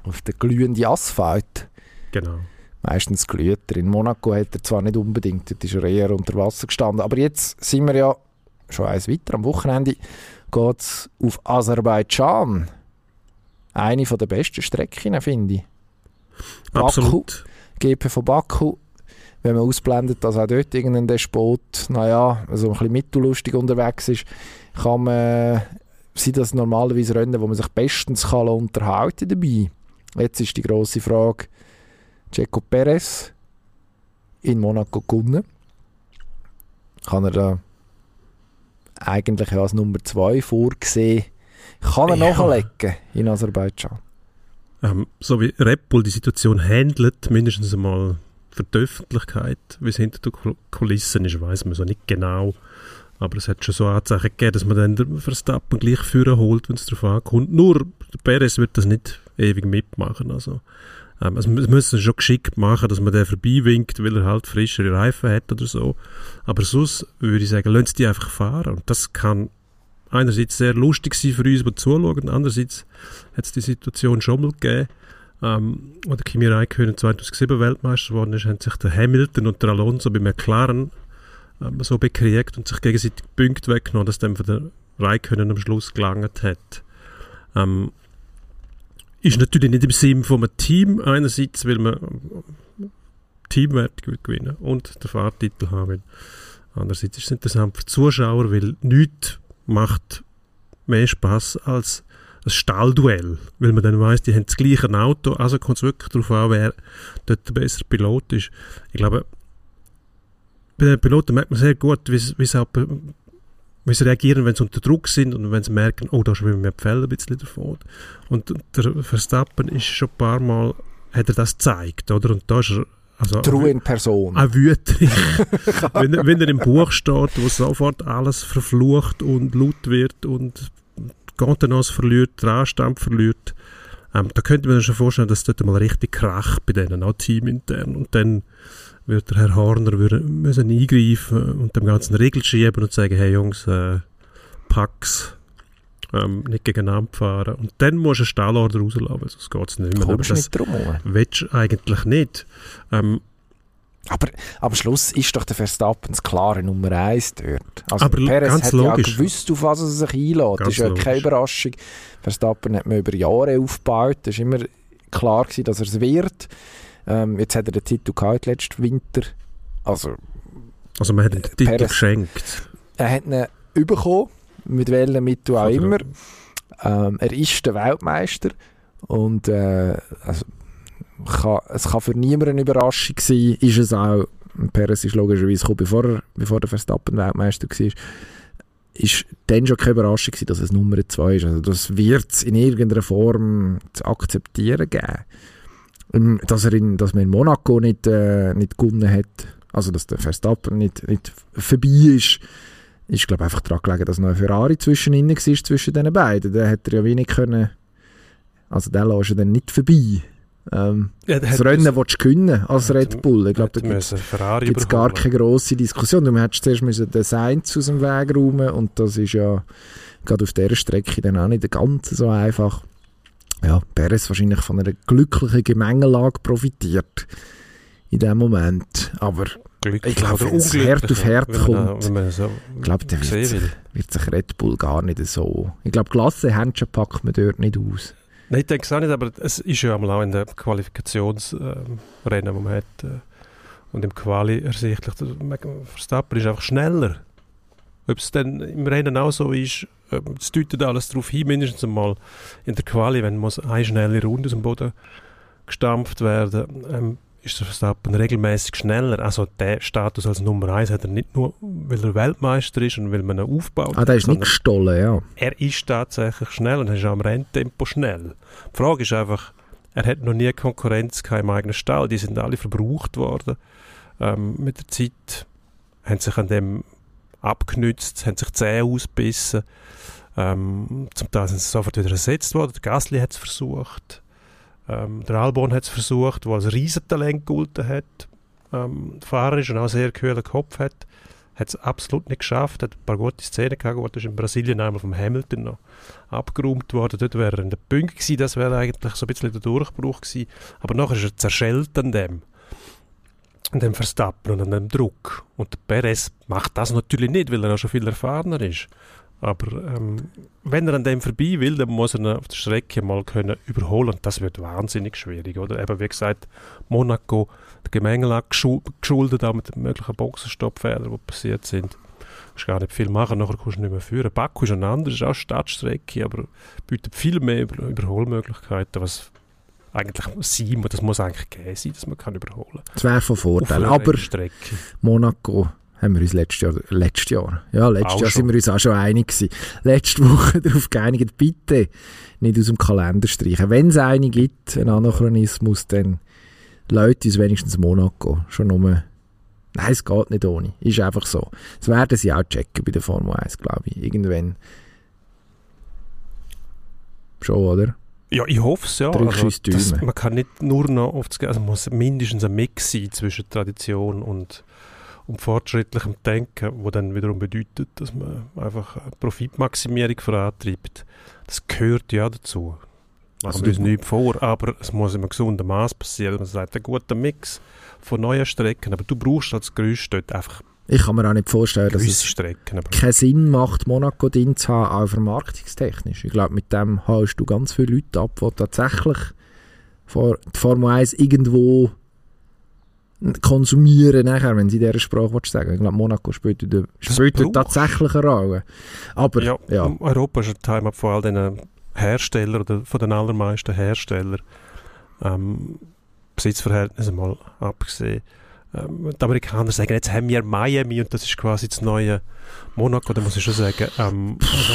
S2: Auf den glühenden Asphalt.
S1: Genau
S2: meistens glüht er. In Monaco hat er zwar nicht unbedingt, dort ist er eher unter Wasser gestanden, aber jetzt sind wir ja schon eins weiter. Am Wochenende geht es auf Aserbaidschan. Eine der besten Strecken, finde ich.
S1: Baku, Absolut.
S2: GP von Baku. Wenn man ausblendet, dass auch dort irgendein Despot, naja, also ein bisschen mittellustig unterwegs ist, kann man, sind das normalerweise Rennen, wo man sich bestens kann unterhalten dabei. Jetzt ist die große Frage, Checo Perez in Monaco gewonnen. Kann er da eigentlich als Nummer 2 vorgesehen. Kann er ja. nachlegen in Aserbaidschan?
S1: Ähm, so wie Red Bull die Situation handelt, mindestens einmal für die Öffentlichkeit, wie es hinter den Kulissen ist, weiß man so nicht genau. Aber es hat schon so Anzeichen gegeben, dass man dann den Verstappen gleich führen holt, wenn es darauf ankommt. Nur der Perez wird das nicht ewig mitmachen. Also ähm, also wir müssen es schon geschickt machen, dass man den vorbeiwinkt, weil er halt frischere Reifen hat oder so. Aber sonst würde ich sagen, lassen die einfach fahren. Und das kann einerseits sehr lustig sein für uns, die zuschauen, andererseits hat es die Situation schon mal gegeben, ähm, wo der Kimi Räikkönen 2007 Weltmeister geworden ist, haben sich der Hamilton und der Alonso bei McLaren ähm, so bekriegt und sich gegenseitig Punkte weggenommen, dass dann für den Räikkönen am Schluss gelangt hat. Ähm, ist natürlich nicht im Sinn von einem Team. Einerseits will man Teamwert gewinnen und den Fahrtitel haben. Andererseits ist es interessant für die Zuschauer, weil nichts macht mehr Spaß als ein Stallduell, weil man dann weiss, die haben das gleiche Auto, also kommt es wirklich darauf an, wer dort der bessere Pilot ist. Ich glaube, bei den Piloten merkt man sehr gut, wie sie, aber, sie reagieren, wenn sie unter Druck sind und wenn sie merken, oh, da schwimmen mir die Fälle ein bisschen davon. Und der Verstappen ist schon ein paar Mal, hat er das gezeigt, oder? Und da ist er
S2: also, True in Person.
S1: Ein Wüterich. wenn, wenn er im Buch steht, wo sofort alles verflucht und laut wird und Kontenance verliert, Anstand verliert, ähm, da könnte man sich schon vorstellen, dass dort mal richtig Krach bei denen, auch teamintern. Und dann würde der Herr Horner würde, müssen eingreifen und dem ganzen Regel schieben und sagen, hey Jungs, äh, Pax, ähm, nicht gegeneinander fahren. Und dann musst du einen Stallorder rauslassen, sonst geht es nicht mehr.
S2: Kommst Aber das nicht drum
S1: willst du eigentlich nicht. Ähm,
S2: aber am Schluss ist doch der Verstappen das klare Nummer 1 dort.
S1: Also aber Perez ganz hat logisch.
S2: ja gewusst, auf was er sich einlädt. Das ist ja keine Überraschung. Verstappen hat man über Jahre aufgebaut. Es war immer klar, gewesen, dass er es wird. Ähm, jetzt hat er den Titel gehabt letzten Winter. Also,
S1: also man hat den Titel Perez, geschenkt.
S2: Er hat ihn bekommen, mit welchen Mitteln auch immer. Ähm, er ist der Weltmeister und äh, also, kann, es kann für niemanden eine Überraschung sein, ist es auch, Perez ist logischerweise gekommen, bevor, er, bevor der Verstappen Weltmeister war, ist dann schon keine Überraschung gewesen, dass es Nummer 2 ist. Also das wird es in irgendeiner Form zu akzeptieren geben. Und dass, er in, dass man in Monaco nicht, äh, nicht gewonnen hat, also dass der Verstappen nicht, nicht vorbei ist, ist glaube einfach daran gelegen, dass noch ein Ferrari zwischen ihnen war, zwischen den beiden. Der hätte er ja wenig können, also der lässt er dann nicht vorbei. Ähm, ja, das Rennen willst du gewinnen als Red Bull. Ich glaube, da gibt es gar keine grosse Diskussion. Du hättest zuerst müssen den Sainz aus dem Weg räumen und das ist ja gerade auf dieser Strecke dann auch nicht ganz so einfach. Ja, Perez wahrscheinlich von einer glücklichen Gemengelage profitiert in dem Moment. Aber ich glaube, wenn es Herd auf Herd kommt, so ich glaube, dann wird, wird sich Red Bull gar nicht so... Ich glaube, Klassenhändchen packt man dort nicht aus.
S1: Nein, ich denke es auch nicht, aber es ist ja auch in den Qualifikationsrennen, äh, die man hat, äh, und im Quali ersichtlich, Verstappen ist einfach schneller. Ob es dann im Rennen auch so ist, es deutet alles darauf hin, mindestens einmal in der Quali, wenn muss eine schnelle Runde aus dem Boden gestampft werden, ähm, ist der Verstappen regelmäßig schneller. Also der Status als Nummer 1 hat er nicht nur, weil er Weltmeister ist und weil man ihn aufbaut.
S2: Ah, der ist nicht gestohlen, ja.
S1: Er ist tatsächlich schnell und er ist am Renntempo schnell. Die Frage ist einfach, er hat noch nie Konkurrenz im eigenen Stall. Die sind alle verbraucht worden. Ähm, mit der Zeit haben sich an dem abgenützt, haben sich Zähne ausgebissen. Ähm, zum Teil sind sie sofort wieder ersetzt worden. Der Gasly hat es versucht. Ähm, der Albon hat es versucht, der als Riesentalent gegolten hat. Ähm, Fahrer ist und auch sehr kühlen Kopf hat. Hat es absolut nicht geschafft, hat ein paar gute Szenen gehabt, ist in Brasilien einmal vom Hamilton noch abgeräumt worden. Dort wäre er in der Punkt gewesen, das wäre eigentlich so ein bisschen der Durchbruch gewesen. Aber nachher ist er zerschellt an dem an dem Verstappen und an dem Druck. Und Perez macht das natürlich nicht, weil er auch schon viel erfahrener ist. Aber ähm, wenn er an dem vorbei will, dann muss er auf der Strecke mal können überholen und das wird wahnsinnig schwierig, oder? Eben wie gesagt, Monaco, der Gemengelage geschuldet auch mit möglichen Boxenstoppfehlern, die passiert sind. Du kannst gar nicht viel machen, nachher kannst du nicht mehr führen. Baku ist ein anderes, ist auch Stadtstrecke, aber bietet viel mehr Über Überholmöglichkeiten, was eigentlich sein muss, das muss eigentlich gegeben sein, dass man kann überholen kann.
S2: Das wäre von Vorteil, aber Monaco haben wir uns letztes Jahr, letztes Jahr, ja, letztes Jahr sind wir uns auch schon einig gewesen. Letzte Woche darauf geeinigt, bitte nicht aus dem Kalender streichen. Wenn es eine gibt, ein Anachronismus, dann Leute uns wenigstens Monaco. Schon nur, nein, es geht nicht ohne. Ist einfach so. Das werden sie auch checken bei der Formel 1, glaube ich. Irgendwann. Schon, oder?
S1: Ja, ich hoffe es, ja. Also, das, man kann nicht nur noch das, also muss mindestens ein Mix sein zwischen Tradition und und fortschrittlichem Denken, wo dann wiederum bedeutet, dass man einfach Profitmaximierung vorantreibt. Das gehört ja dazu. Machen wir uns nichts vor, aber es muss in einem gesunden Maß passieren. Man sagt, ein guter Mix von neuen Strecken, aber du brauchst als Gerüst dort einfach
S2: ich kann mir auch nicht vorstellen, dass es
S1: Strecken,
S2: keinen Sinn macht, Monaco drin zu haben, auch vermarktungstechnisch. Ich glaube, mit dem holst du ganz viele Leute ab, die tatsächlich die Formel 1 irgendwo konsumieren nachher, wenn sie dieser Sprache sagen Ich glaube, Monaco spielt, spielt tatsächlich eine Rolle. Aber,
S1: ja, ja. Europa ist ein Teil von all diesen Hersteller oder von den allermeisten Herstellern, ähm, Besitzverhältnisse mal abgesehen, ähm, die Amerikaner sagen, jetzt haben wir Miami und das ist quasi das neue Monaco, da muss ich schon sagen, ähm, also,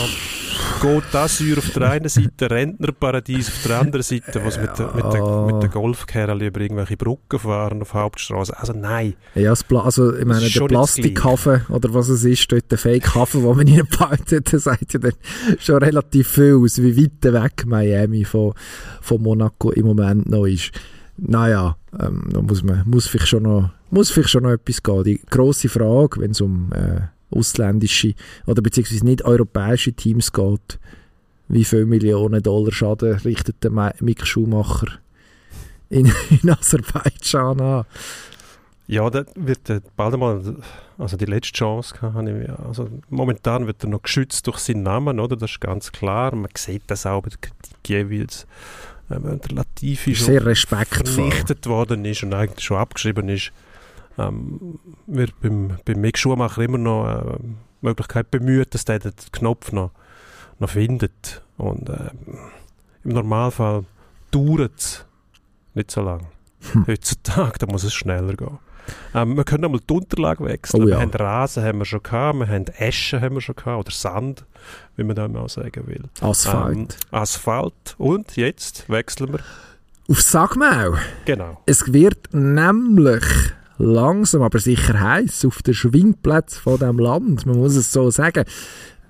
S1: geht das auf der einen Seite, Rentnerparadies auf der anderen Seite, was mit, der, mit, der, mit den Golfkerlen über irgendwelche Brücken fahren auf Hauptstraße. Also nein.
S2: Ja, also ich meine, der Plastikhafen oder was es ist, dort der Fake-Hafen, den man reingebaut hat, der sagt ja dann schon relativ viel aus, wie weit weg Miami von, von Monaco im Moment noch ist. Naja, ähm, da muss man muss vielleicht schon noch, muss vielleicht schon noch etwas gehen. Die grosse Frage, wenn es um äh, ausländische oder beziehungsweise nicht europäische Teams geht, wie viele Millionen Dollar Schaden richtet der Mick Schumacher in, in Aserbaidschan an?
S1: Ja, da wird bald einmal also die letzte Chance gehabt. Also momentan wird er noch geschützt durch seinen Namen, oder? Das ist ganz klar. Man sieht das auch bei der Kritik jeweils. Wenn der Latifi
S2: schon
S1: vernichtet worden ist und eigentlich schon abgeschrieben ist, ähm, wird beim, beim Mick Schumacher immer noch äh, die Möglichkeit bemüht, dass der den Knopf noch, noch findet. Und äh, im Normalfall dauert es nicht so lange. Hm. Heutzutage, da muss es schneller gehen. Ähm, wir können mal die Unterlage wechseln. Oh, ja. Wir haben Rasen haben wir schon gehabt, wir haben Esche haben wir schon gehabt, oder Sand, wie man da mal sagen will.
S2: Asphalt. Ähm,
S1: Asphalt. Und jetzt wechseln wir
S2: auf Sagmau.
S1: Genau.
S2: Es wird nämlich langsam aber sicher heiß auf den Schwingplatz von dem Land. Man muss es so sagen.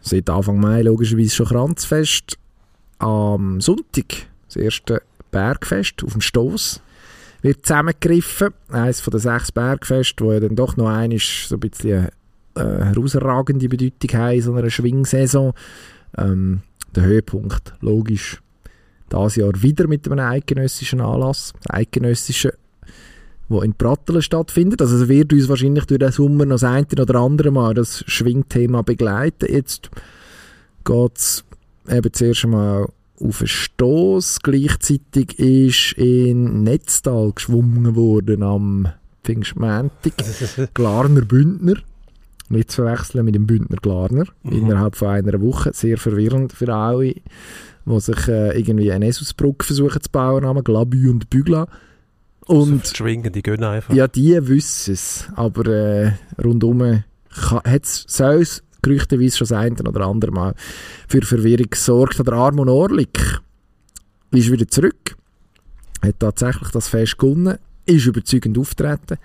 S2: Seit Anfang Mai logischerweise schon Kranzfest. Am Sonntag, das erste Bergfest auf dem Stoß, wird zusammengegriffen. Eines von den sechs Bergfesten, wo ja dann doch noch ein so ein bisschen äh, herausragende Bedeutung haben in so einer Schwingsaison. Ähm, der Höhepunkt, logisch, dieses Jahr wieder mit einem eidgenössischen Anlass. Eidgenössische wo in Prattelen stattfindet. Also es wird uns wahrscheinlich durch den Sommer noch das eine oder andere Mal das Schwingthema begleiten. Jetzt geht es eben zuerst einmal auf einen Stoss. Gleichzeitig ist in Netztal geschwungen worden am Pfingstmäntig. Glarner Bündner. Nicht zu verwechseln mit dem Bündner Glarner. Mhm. Innerhalb von einer Woche. Sehr verwirrend für alle, die sich äh, irgendwie eine Esusbrücke versuchen zu bauen, am Glabü und Bügla. Und
S1: so schwingen, die gehen einfach.
S2: Ja, die wissen es. Aber äh, rundum soll es gerüchteweise schon das eine oder andere Mal für Verwirrung gesorgt. Der Armon Orlik ist wieder zurück. Hat tatsächlich das Fest gewonnen. Ist überzeugend auftreten.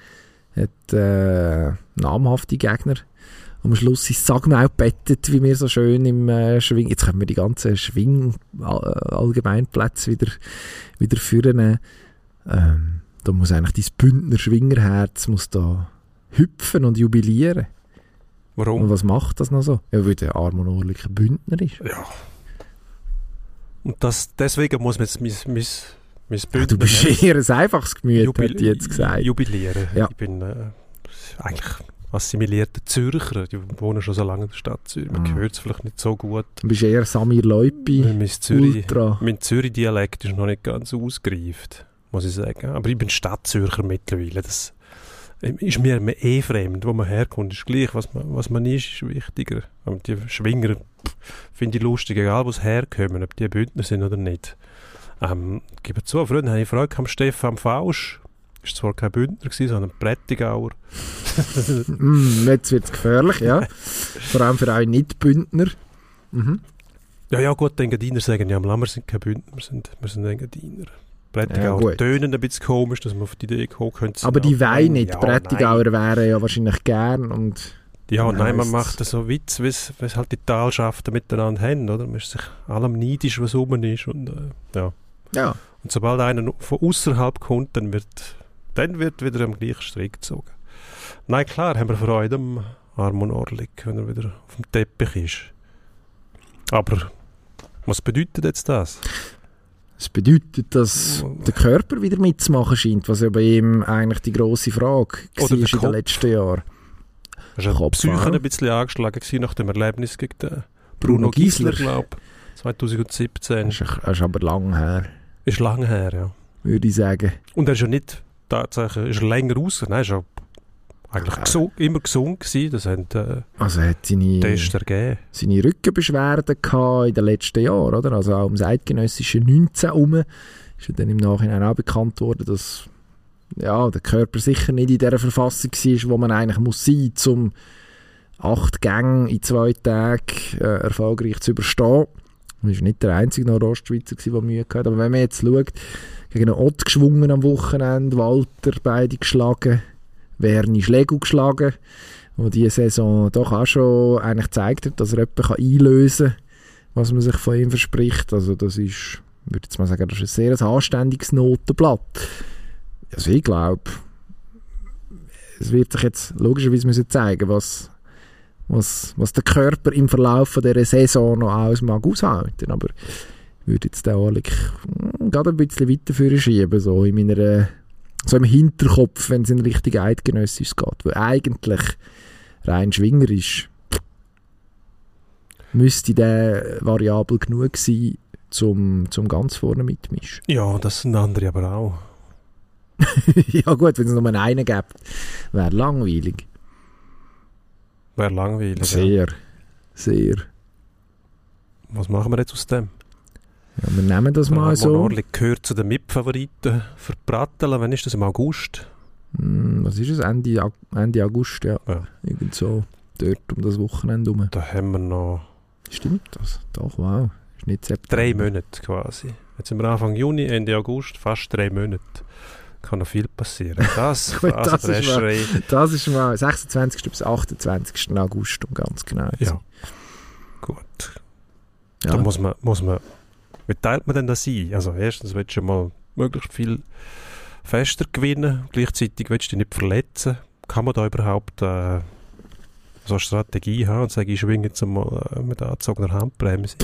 S2: Hat äh, namhafte Gegner am Schluss ins Sagmau bettet, wie wir so schön im äh, Schwing... Jetzt können wir die ganzen Schwing-Allgemeinplätze wieder, wieder führen. Ähm, da muss eigentlich dein Bündner Schwingerherz muss da hüpfen und jubilieren.
S1: Warum?
S2: Und was macht das noch so? Ja, weil der Armon Orlik ein Bündner ist.
S1: Ja. Und das, deswegen muss man jetzt mein, mein,
S2: mein Bündner... Ja, du bist eher ein einfaches Gemüt, Jubil hat jetzt gesagt.
S1: Jubilieren. Ja. Ich bin äh, eigentlich assimilierter Zürcher. Ich wohne schon so lange in der Stadt Zürich. Man ah. hört es vielleicht nicht so gut.
S2: Du bist eher Samir Leupi,
S1: mein Zürich, Mein Zürich-Dialekt ist noch nicht ganz ausgereift muss ich sagen. Aber ich bin Stadtzürcher mittlerweile. Das ist mir eh fremd, wo man herkommt. Ist gleich, was man, was man ist, ist wichtiger. Und die Schwinger finde ich lustig, egal wo sie herkommen, ob die Bündner sind oder nicht. Ähm, gebe zu, früher habe ich Freude am Stefan Fausch. Ist zwar kein Bündner gewesen, sondern ein Prättigauer.
S2: mm, jetzt wird es gefährlich, ja. Vor allem für einen Nicht-Bündner.
S1: Mhm. Ja, ja, gut, die Engadiner sagen ja, wir sind kein Bündner, wir sind, wir sind Engadiner. Prättigauer ja, tönen ein bisschen komisch, dass man auf die Idee kommen könnte.
S2: Aber die Weine nicht. Ja, Prättigauer wären ja wahrscheinlich gern und...
S1: Ja, nein, man macht so Witz, wie es halt die Talschaften miteinander haben, oder? Man ist sich allem neidisch, was oben ist und äh, ja.
S2: ja.
S1: Und sobald einer von außerhalb kommt, dann wird, dann wird wieder am gleichen Strick gezogen. Nein, klar, haben wir Freude am Armon Orlik, wenn er wieder auf dem Teppich ist. Aber was bedeutet jetzt das?
S2: Das bedeutet, dass der Körper wieder mitzumachen scheint, was ja bei ihm eigentlich die grosse Frage war in den letzten Jahren.
S1: Hast du Psyche ein bisschen angeschlagen nach dem Erlebnis gegen den Bruno, Bruno Giesler, glaube 2017.
S2: Das ist, ist aber lang her.
S1: Ist lang her, ja.
S2: Würde ich sagen.
S1: Und er ist ja nicht tatsächlich, ist er länger raus, nein, ist ja eigentlich gesund, immer gesund gewesen. Das haben äh,
S2: also hat seine,
S1: Tests ergeben.
S2: seine Rückenbeschwerden gehabt in den letzten Jahren, oder? Also auch ums eidgenössische 19 herum ist ja dann im Nachhinein auch bekannt worden, dass ja, der Körper sicher nicht in der Verfassung war, wo man eigentlich muss sein muss, um acht Gänge in zwei Tagen äh, erfolgreich zu überstehen. Er war nicht der einzige Nordostschweizer, der Mühe hatte. Aber wenn man jetzt schaut, gegen einen Ott geschwungen am Wochenende, Walter beide geschlagen, Werni Schlegel geschlagen, wo diese Saison doch auch schon eigentlich gezeigt hat, dass er jemanden einlösen kann, was man sich von ihm verspricht. Also das ist, würde jetzt mal sagen, das ist ein sehr anständiges Notenblatt. Also ich glaube, es wird sich jetzt logischerweise müssen zeigen, was, was, was der Körper im Verlauf dieser Saison noch alles mag aushalten. Aber ich würde jetzt den Alik hm, gerade ein bisschen weiter schieben, so in meiner so im Hinterkopf, wenn es in Richtung Eidgenössisch geht. Weil eigentlich rein schwingerisch müsste der variabel genug sein, zum, zum ganz vorne mitmischen.
S1: Ja, das sind andere aber auch.
S2: ja gut, wenn es nur einen gibt, wäre langweilig.
S1: Wäre langweilig.
S2: Sehr, ja. sehr.
S1: Was machen wir jetzt aus dem?
S2: Ja, wir nehmen das mal so.
S1: Orlik gehört zu den Mitfavoriten für Brattelen. Wann ist das? Im August?
S2: Hm, was ist es? Ende, Ende August, ja. ja. Irgend so dort um das Wochenende herum.
S1: Da haben wir noch...
S2: Stimmt das? Doch, wow.
S1: Ist nicht September. Drei Monate quasi. Jetzt sind wir Anfang Juni, Ende August, fast drei Monate. Kann noch viel passieren. Das,
S2: Gut, das, das, ist mal, das ist mal 26. bis 28. August, um ganz genau
S1: zu sein. Ja. Gut. Ja. Da muss man, muss man wie teilt man denn das ein? Also erstens willst du mal möglichst viel fester gewinnen, gleichzeitig willst du dich nicht verletzen. Kann man da überhaupt äh, so eine Strategie haben und sagen, ich schwinge jetzt mal äh, mit angezogener Handbremse?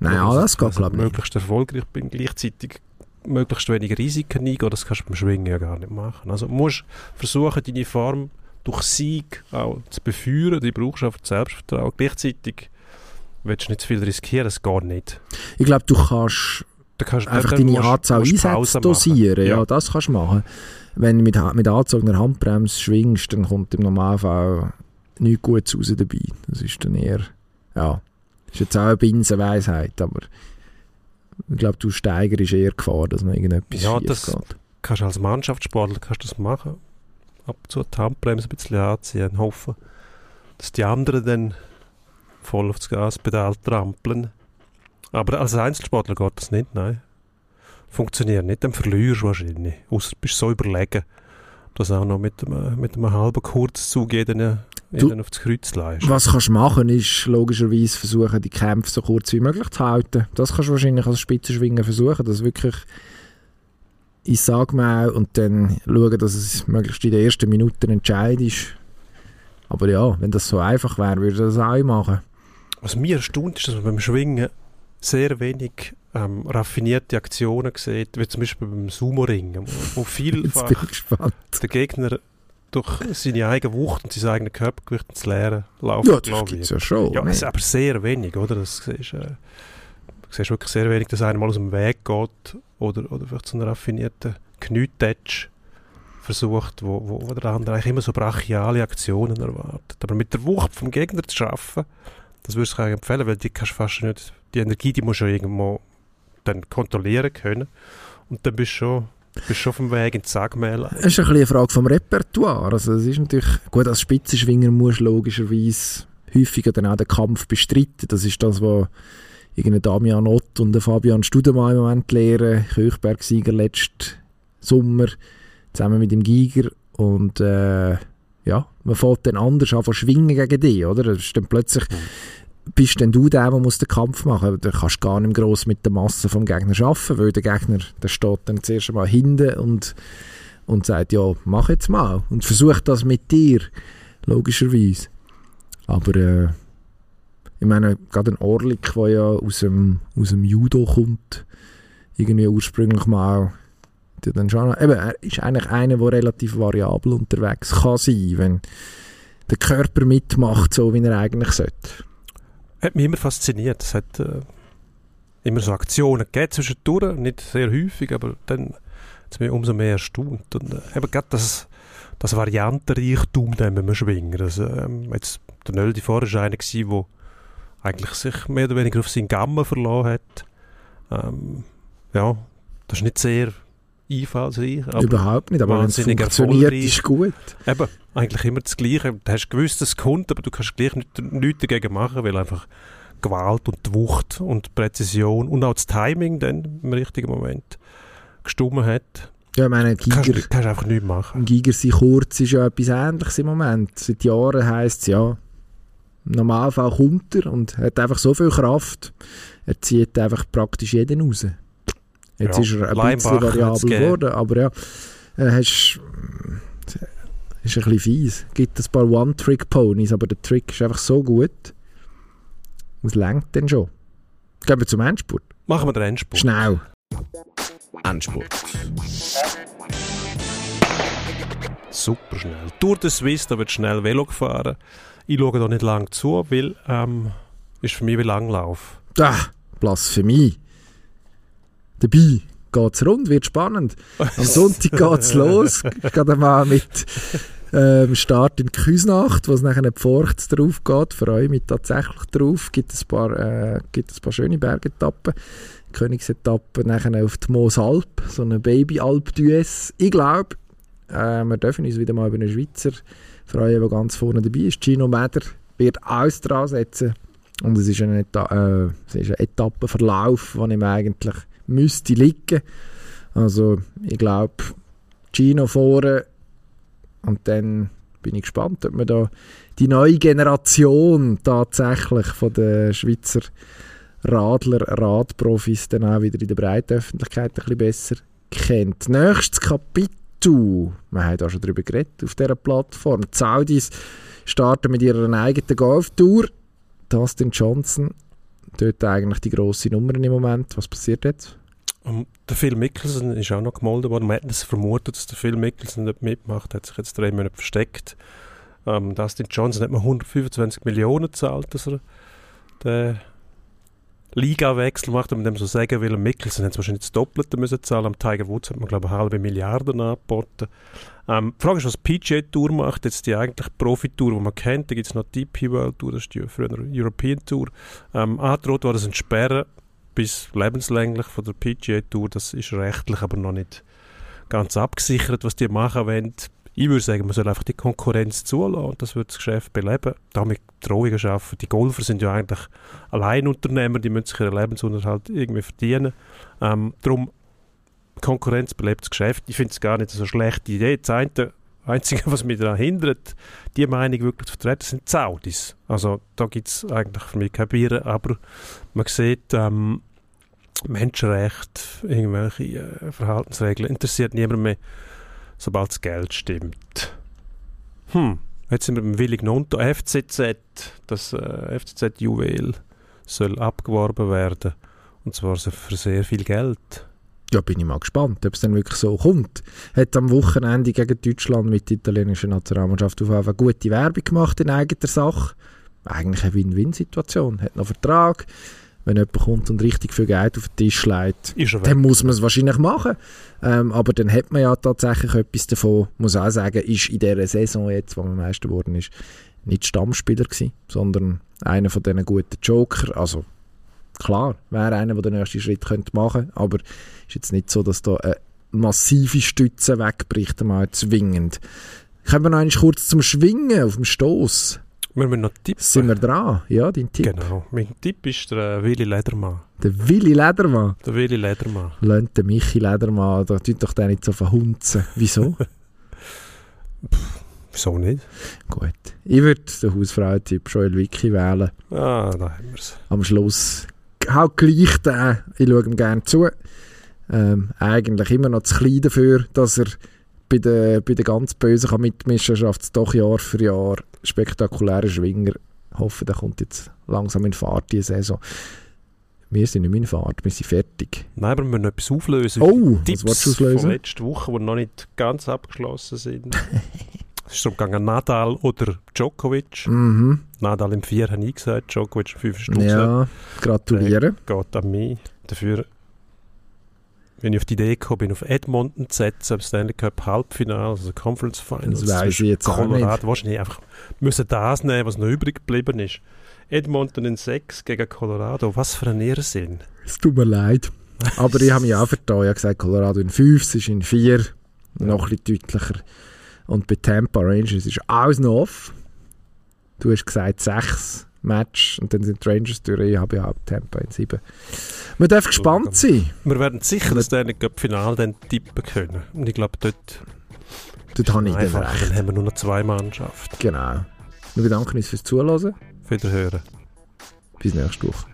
S2: Nein,
S1: also,
S2: das geht
S1: glaube ich möglichst erfolgreich bin, gleichzeitig möglichst wenig Risiken eingehen, das kannst du beim Schwingen ja gar nicht machen. Also du musst versuchen, deine Form durch Sieg auch zu beführen, die brauchst einfach Selbstvertrauen. Gleichzeitig willst du nicht zu viel riskieren, das geht nicht.
S2: Ich glaube, du kannst,
S1: du kannst
S2: einfach deine Anzahl Einsätze dosieren. Ja. ja. das kannst du machen. Wenn du mit, mit angezogener Handbremse schwingst, dann kommt im Normalfall nichts Gutes raus dabei. Das ist dann eher, ja, ist jetzt auch eine Binsenweisheit, aber ich glaube, du steigerst eher Gefahr, dass man irgendetwas
S1: ja, das geht. kannst du als Mannschaftssportler kannst das machen. Ab und zu die Handbremse ein bisschen anziehen und hoffen, dass die anderen dann voll aufs Gaspedal trampeln. Aber als Einzelsportler geht das nicht, nein. Funktioniert nicht, dann verlierst du wahrscheinlich. Außer du bist so überlegen, dass auch noch mit einem, mit einem halben Kurzzug jeden, jeden aufs Kreuz leist.
S2: Was kannst du machen, ist logischerweise versuchen, die Kämpfe so kurz wie möglich zu halten. Das kannst du wahrscheinlich als Spitzenschwingen versuchen, dass wirklich ich sage mal und dann schauen, dass es möglichst in den ersten Minuten entscheidest. Aber ja, wenn das so einfach wäre, würde ich das auch machen.
S1: Was mir erstaunt ist, dass man beim Schwingen sehr wenig ähm, raffinierte Aktionen sieht, wie zum Beispiel beim Sumo-Ringen, wo vielfach der Gegner durch seine eigene Wucht und sein eigenes Körpergewicht ins Leere laufen
S2: Ja, das gibt ja schon.
S1: Ja, ne? aber sehr wenig, oder? Das siehst, äh, du siehst wirklich sehr wenig, dass einer mal aus dem Weg geht oder, oder vielleicht so einen raffinierten Knietetsch versucht, wo, wo, wo der andere eigentlich immer so brachiale Aktionen erwartet. Aber mit der Wucht vom Gegner zu arbeiten, das würde ich auch empfehlen, weil die kannst fast nicht, die Energie, die musst du irgendwo dann kontrollieren können. Und dann bist du schon, bist schon auf dem Weg ins Sagmehl.
S2: Es ist ein eine Frage vom Repertoire. Also es ist natürlich, gut, als Spitzenschwinger musst du logischerweise häufiger dann auch den Kampf bestreiten. Das ist das, was irgendein Damian Ott und Fabian Studemann im Moment lehren. Kirchberg-Sieger letzten Sommer zusammen mit dem Giger. Und äh, ja, man fällt dann anders an von schwingen gegen dich, oder? Das ist dann plötzlich bist denn du der, der muss den Kampf machen muss. Da kannst du gar nicht gross mit der Masse vom Gegner arbeiten, weil der Gegner, der steht dann zuerst einmal hinten und, und sagt, ja, mach jetzt mal. Und versucht das mit dir, logischerweise. Aber äh, ich meine, gerade ein Orlik, der ja aus dem, aus dem Judo kommt, irgendwie ursprünglich mal dann schon, eben, er ist eigentlich einer, der relativ variabel unterwegs kann sein, wenn der Körper mitmacht, so wie er eigentlich sollte.
S1: Hat mich immer fasziniert. Es hat äh, immer so Aktionen gegeben zwischendurch, nicht sehr häufig, aber dann jetzt bin ich umso mehr erstaunt. Und äh, eben gerade das, das Variantenreichtum, den wir schwingen. Also, ähm, jetzt, der Nöldi vorher war einer, der eigentlich sich mehr oder weniger auf seinen Gamma verloren hat. Ähm, ja, das ist nicht sehr einfallsreich.
S2: Überhaupt nicht, aber wenn es funktioniert, ist gut.
S1: Eben, eigentlich immer das Gleiche. Du hast gewusst, dass es kommt, aber du kannst gleich nichts, nichts dagegen machen, weil einfach Gewalt und die Wucht und die Präzision und auch das Timing dann im richtigen Moment gestummen hat.
S2: Ja, ich meine, Giger,
S1: kannst, kannst einfach nichts machen.
S2: Giger sein Kurz ist ja etwas Ähnliches im Moment. Seit Jahren heisst es ja, im Normalfall kommt er und hat einfach so viel Kraft, er zieht einfach praktisch jeden raus. Jetzt ja, ist er ein bisschen variabel geworden, aber ja, er hast, ist ein bisschen fies. Es gibt ein paar One-Trick-Ponys, aber der Trick ist einfach so gut, es lenkt dann schon. Gehen wir zum Endspurt.
S1: Machen wir den Endspurt.
S2: Schnell.
S3: Endspurt.
S1: Super schnell. Tour de Suisse, da wird schnell Velo gefahren. Ich schaue da nicht lang zu, weil ähm, ist für mich wie Langlauf.
S2: Ah, Blasphemie. Dabei geht es rund, wird spannend. Am Sonntag geht es los. Gerade mal mit ähm, Start in Küsnacht, wo es nachher nicht Furcht drauf geht. Freue mich tatsächlich drauf. Gibt ein paar, äh, gibt ein paar schöne Bergetappen. Königsetappe nachher auf die Moosalp, so eine Baby-Alp-Duess. Ich glaube, äh, wir dürfen uns wieder mal über einen Schweizer freuen, der ganz vorne dabei ist. Gino Meder wird alles dran setzen. Und es ist ein, Eta äh, es ist ein Etappenverlauf, den ich mir eigentlich müsste liegen. Also ich glaube, Gino vorne und dann bin ich gespannt, ob man da die neue Generation tatsächlich von den Schweizer Radler, Radprofis dann auch wieder in der breiten Öffentlichkeit ein bisschen besser kennt. Nächstes Kapitel, wir haben da schon darüber geredet auf dieser Plattform, die Saudis starten mit ihrer eigenen Golftour. Dustin Johnson, dort eigentlich die grosse Nummer im Moment. Was passiert jetzt?
S1: Um, der Phil Mickelson ist auch noch gemolden worden. Man hat es vermutet, dass der Phil Mickelson nicht mitmacht, hat sich jetzt drei Monate versteckt. Ähm, Dustin Johnson hat man 125 Millionen gezahlt, dass er den Liga-Wechsel macht, man dem so sagen will. Mickelson hat wahrscheinlich das Doppelte müssen zahlen. Am Tiger Woods hat man, glaube ich, eine halbe Milliarde angeboten. Ähm, die Frage ist, was PGA Tour macht. Jetzt die eigentlich Profi-Tour, die man kennt. Da gibt es noch die DP World Tour, das ist die frühere European Tour. Ähm, angedroht war das ein Sperren bis lebenslänglich von der PGA Tour. Das ist rechtlich aber noch nicht ganz abgesichert, was die machen wollen. Ich würde sagen, man soll einfach die Konkurrenz zulassen und das wird das Geschäft beleben. Damit Drohungen schaffen. Die Golfer sind ja eigentlich Alleinunternehmer, die müssen sich ihren Lebensunterhalt irgendwie verdienen. Ähm, darum, Konkurrenz belebt das Geschäft. Ich finde es gar nicht so eine schlechte Idee. Das eine, Einzige, was mich daran hindert, die Meinung wirklich zu vertreten, sind die Saudis. Also da gibt es eigentlich für mich keine Bier, aber man sieht, ähm, Menschenrechte, irgendwelche äh, Verhaltensregeln interessiert niemand mehr sobald das Geld stimmt. Hm, jetzt sind wir beim Willig Nonto. FCZ, das äh, FCZ-Juwel soll abgeworben werden. Und zwar für sehr viel Geld.
S2: Ja, bin ich mal gespannt, ob es dann wirklich so kommt. Hat am Wochenende gegen Deutschland mit der italienischen Nationalmannschaft auf Fall gute Werbung gemacht in eigener Sache. Eigentlich eine Win-Win-Situation. Hat noch Vertrag, wenn jemand kommt und richtig viel Geld auf den Tisch legt, dann muss man es wahrscheinlich machen. Ähm, aber dann hat man ja tatsächlich etwas davon, muss auch sagen, ist in dieser Saison jetzt, wo man Meister geworden ist, nicht Stammspieler gewesen, sondern einer von diesen guten Joker. Also klar, wäre einer, der den nächsten Schritt könnte machen könnte, aber ist jetzt nicht so, dass da eine massive Stütze wegbricht, mal zwingend. Kommen wir noch einmal kurz zum Schwingen auf dem Stoß.
S1: Wir müssen noch tippen.
S2: Sind wir dran? Ja, dein Tipp.
S1: Genau. Mein Tipp ist der Willi Ledermann.
S2: Der Willi Ledermann?
S1: Der Willi Ledermann.
S2: Lönnt der Michi Ledermann, da tut doch der nicht so verhunzen. Wieso?
S1: Pff, wieso nicht?
S2: Gut. Ich würde den Hausfrau-Tipp Joel Wiki wählen.
S1: Ah, da haben wir es.
S2: Am Schluss halt gleich den. Ich schaue ihm gerne zu. Ähm, eigentlich immer noch zu klein dafür, dass er bei den, bei den ganz Bösen kann mitmischen schafft es doch Jahr für Jahr spektakuläre Schwinger. Hoffe, der kommt jetzt langsam in Fahrt diese Saison. Wir sind nicht in Fahrt, wir sind fertig.
S1: Nein, aber wir müssen etwas auflösen.
S2: Oh,
S1: Tipps was du auflösen? von letzter Woche, die noch nicht ganz abgeschlossen sind. es ist umgegangen Nadal oder Djokovic.
S2: Mhm.
S1: Nadal im 4 habe ich gesagt, Djokovic im 5 Stunden.
S2: Ja, gratulieren.
S1: Der geht an mich. Dafür wenn ich auf die Idee gekommen bin, auf Edmonton zu setzen, Stanley Cup Halbfinale, also Conference Finals.
S2: Das weiss ich jetzt auch
S1: Colorado, wahrscheinlich einfach müssen das nehmen, was noch übrig geblieben ist. Edmonton in 6 gegen Colorado, was für ein Irrsinn.
S2: Es tut mir leid. Aber ich habe mich auch vertan. Ich habe gesagt, Colorado in 5, es ist in 4. Noch ein bisschen deutlicher. Und bei Tampa Rangers ist alles noch off. Du hast gesagt 6 Match und dann sind die Rangers durch. Ich habe ja auch Tampa in 7. Man darf gespannt sein.
S1: Wir werden sicher das Stanley Cup Finale dann tippen können. Und ich glaube, dort,
S2: dort habe ich
S1: einfach,
S2: recht.
S1: dann haben wir nur noch zwei Mannschaften.
S2: Genau. Wir bedanken uns fürs Zuhören.
S1: Wiederhören.
S2: Bis nächste Woche.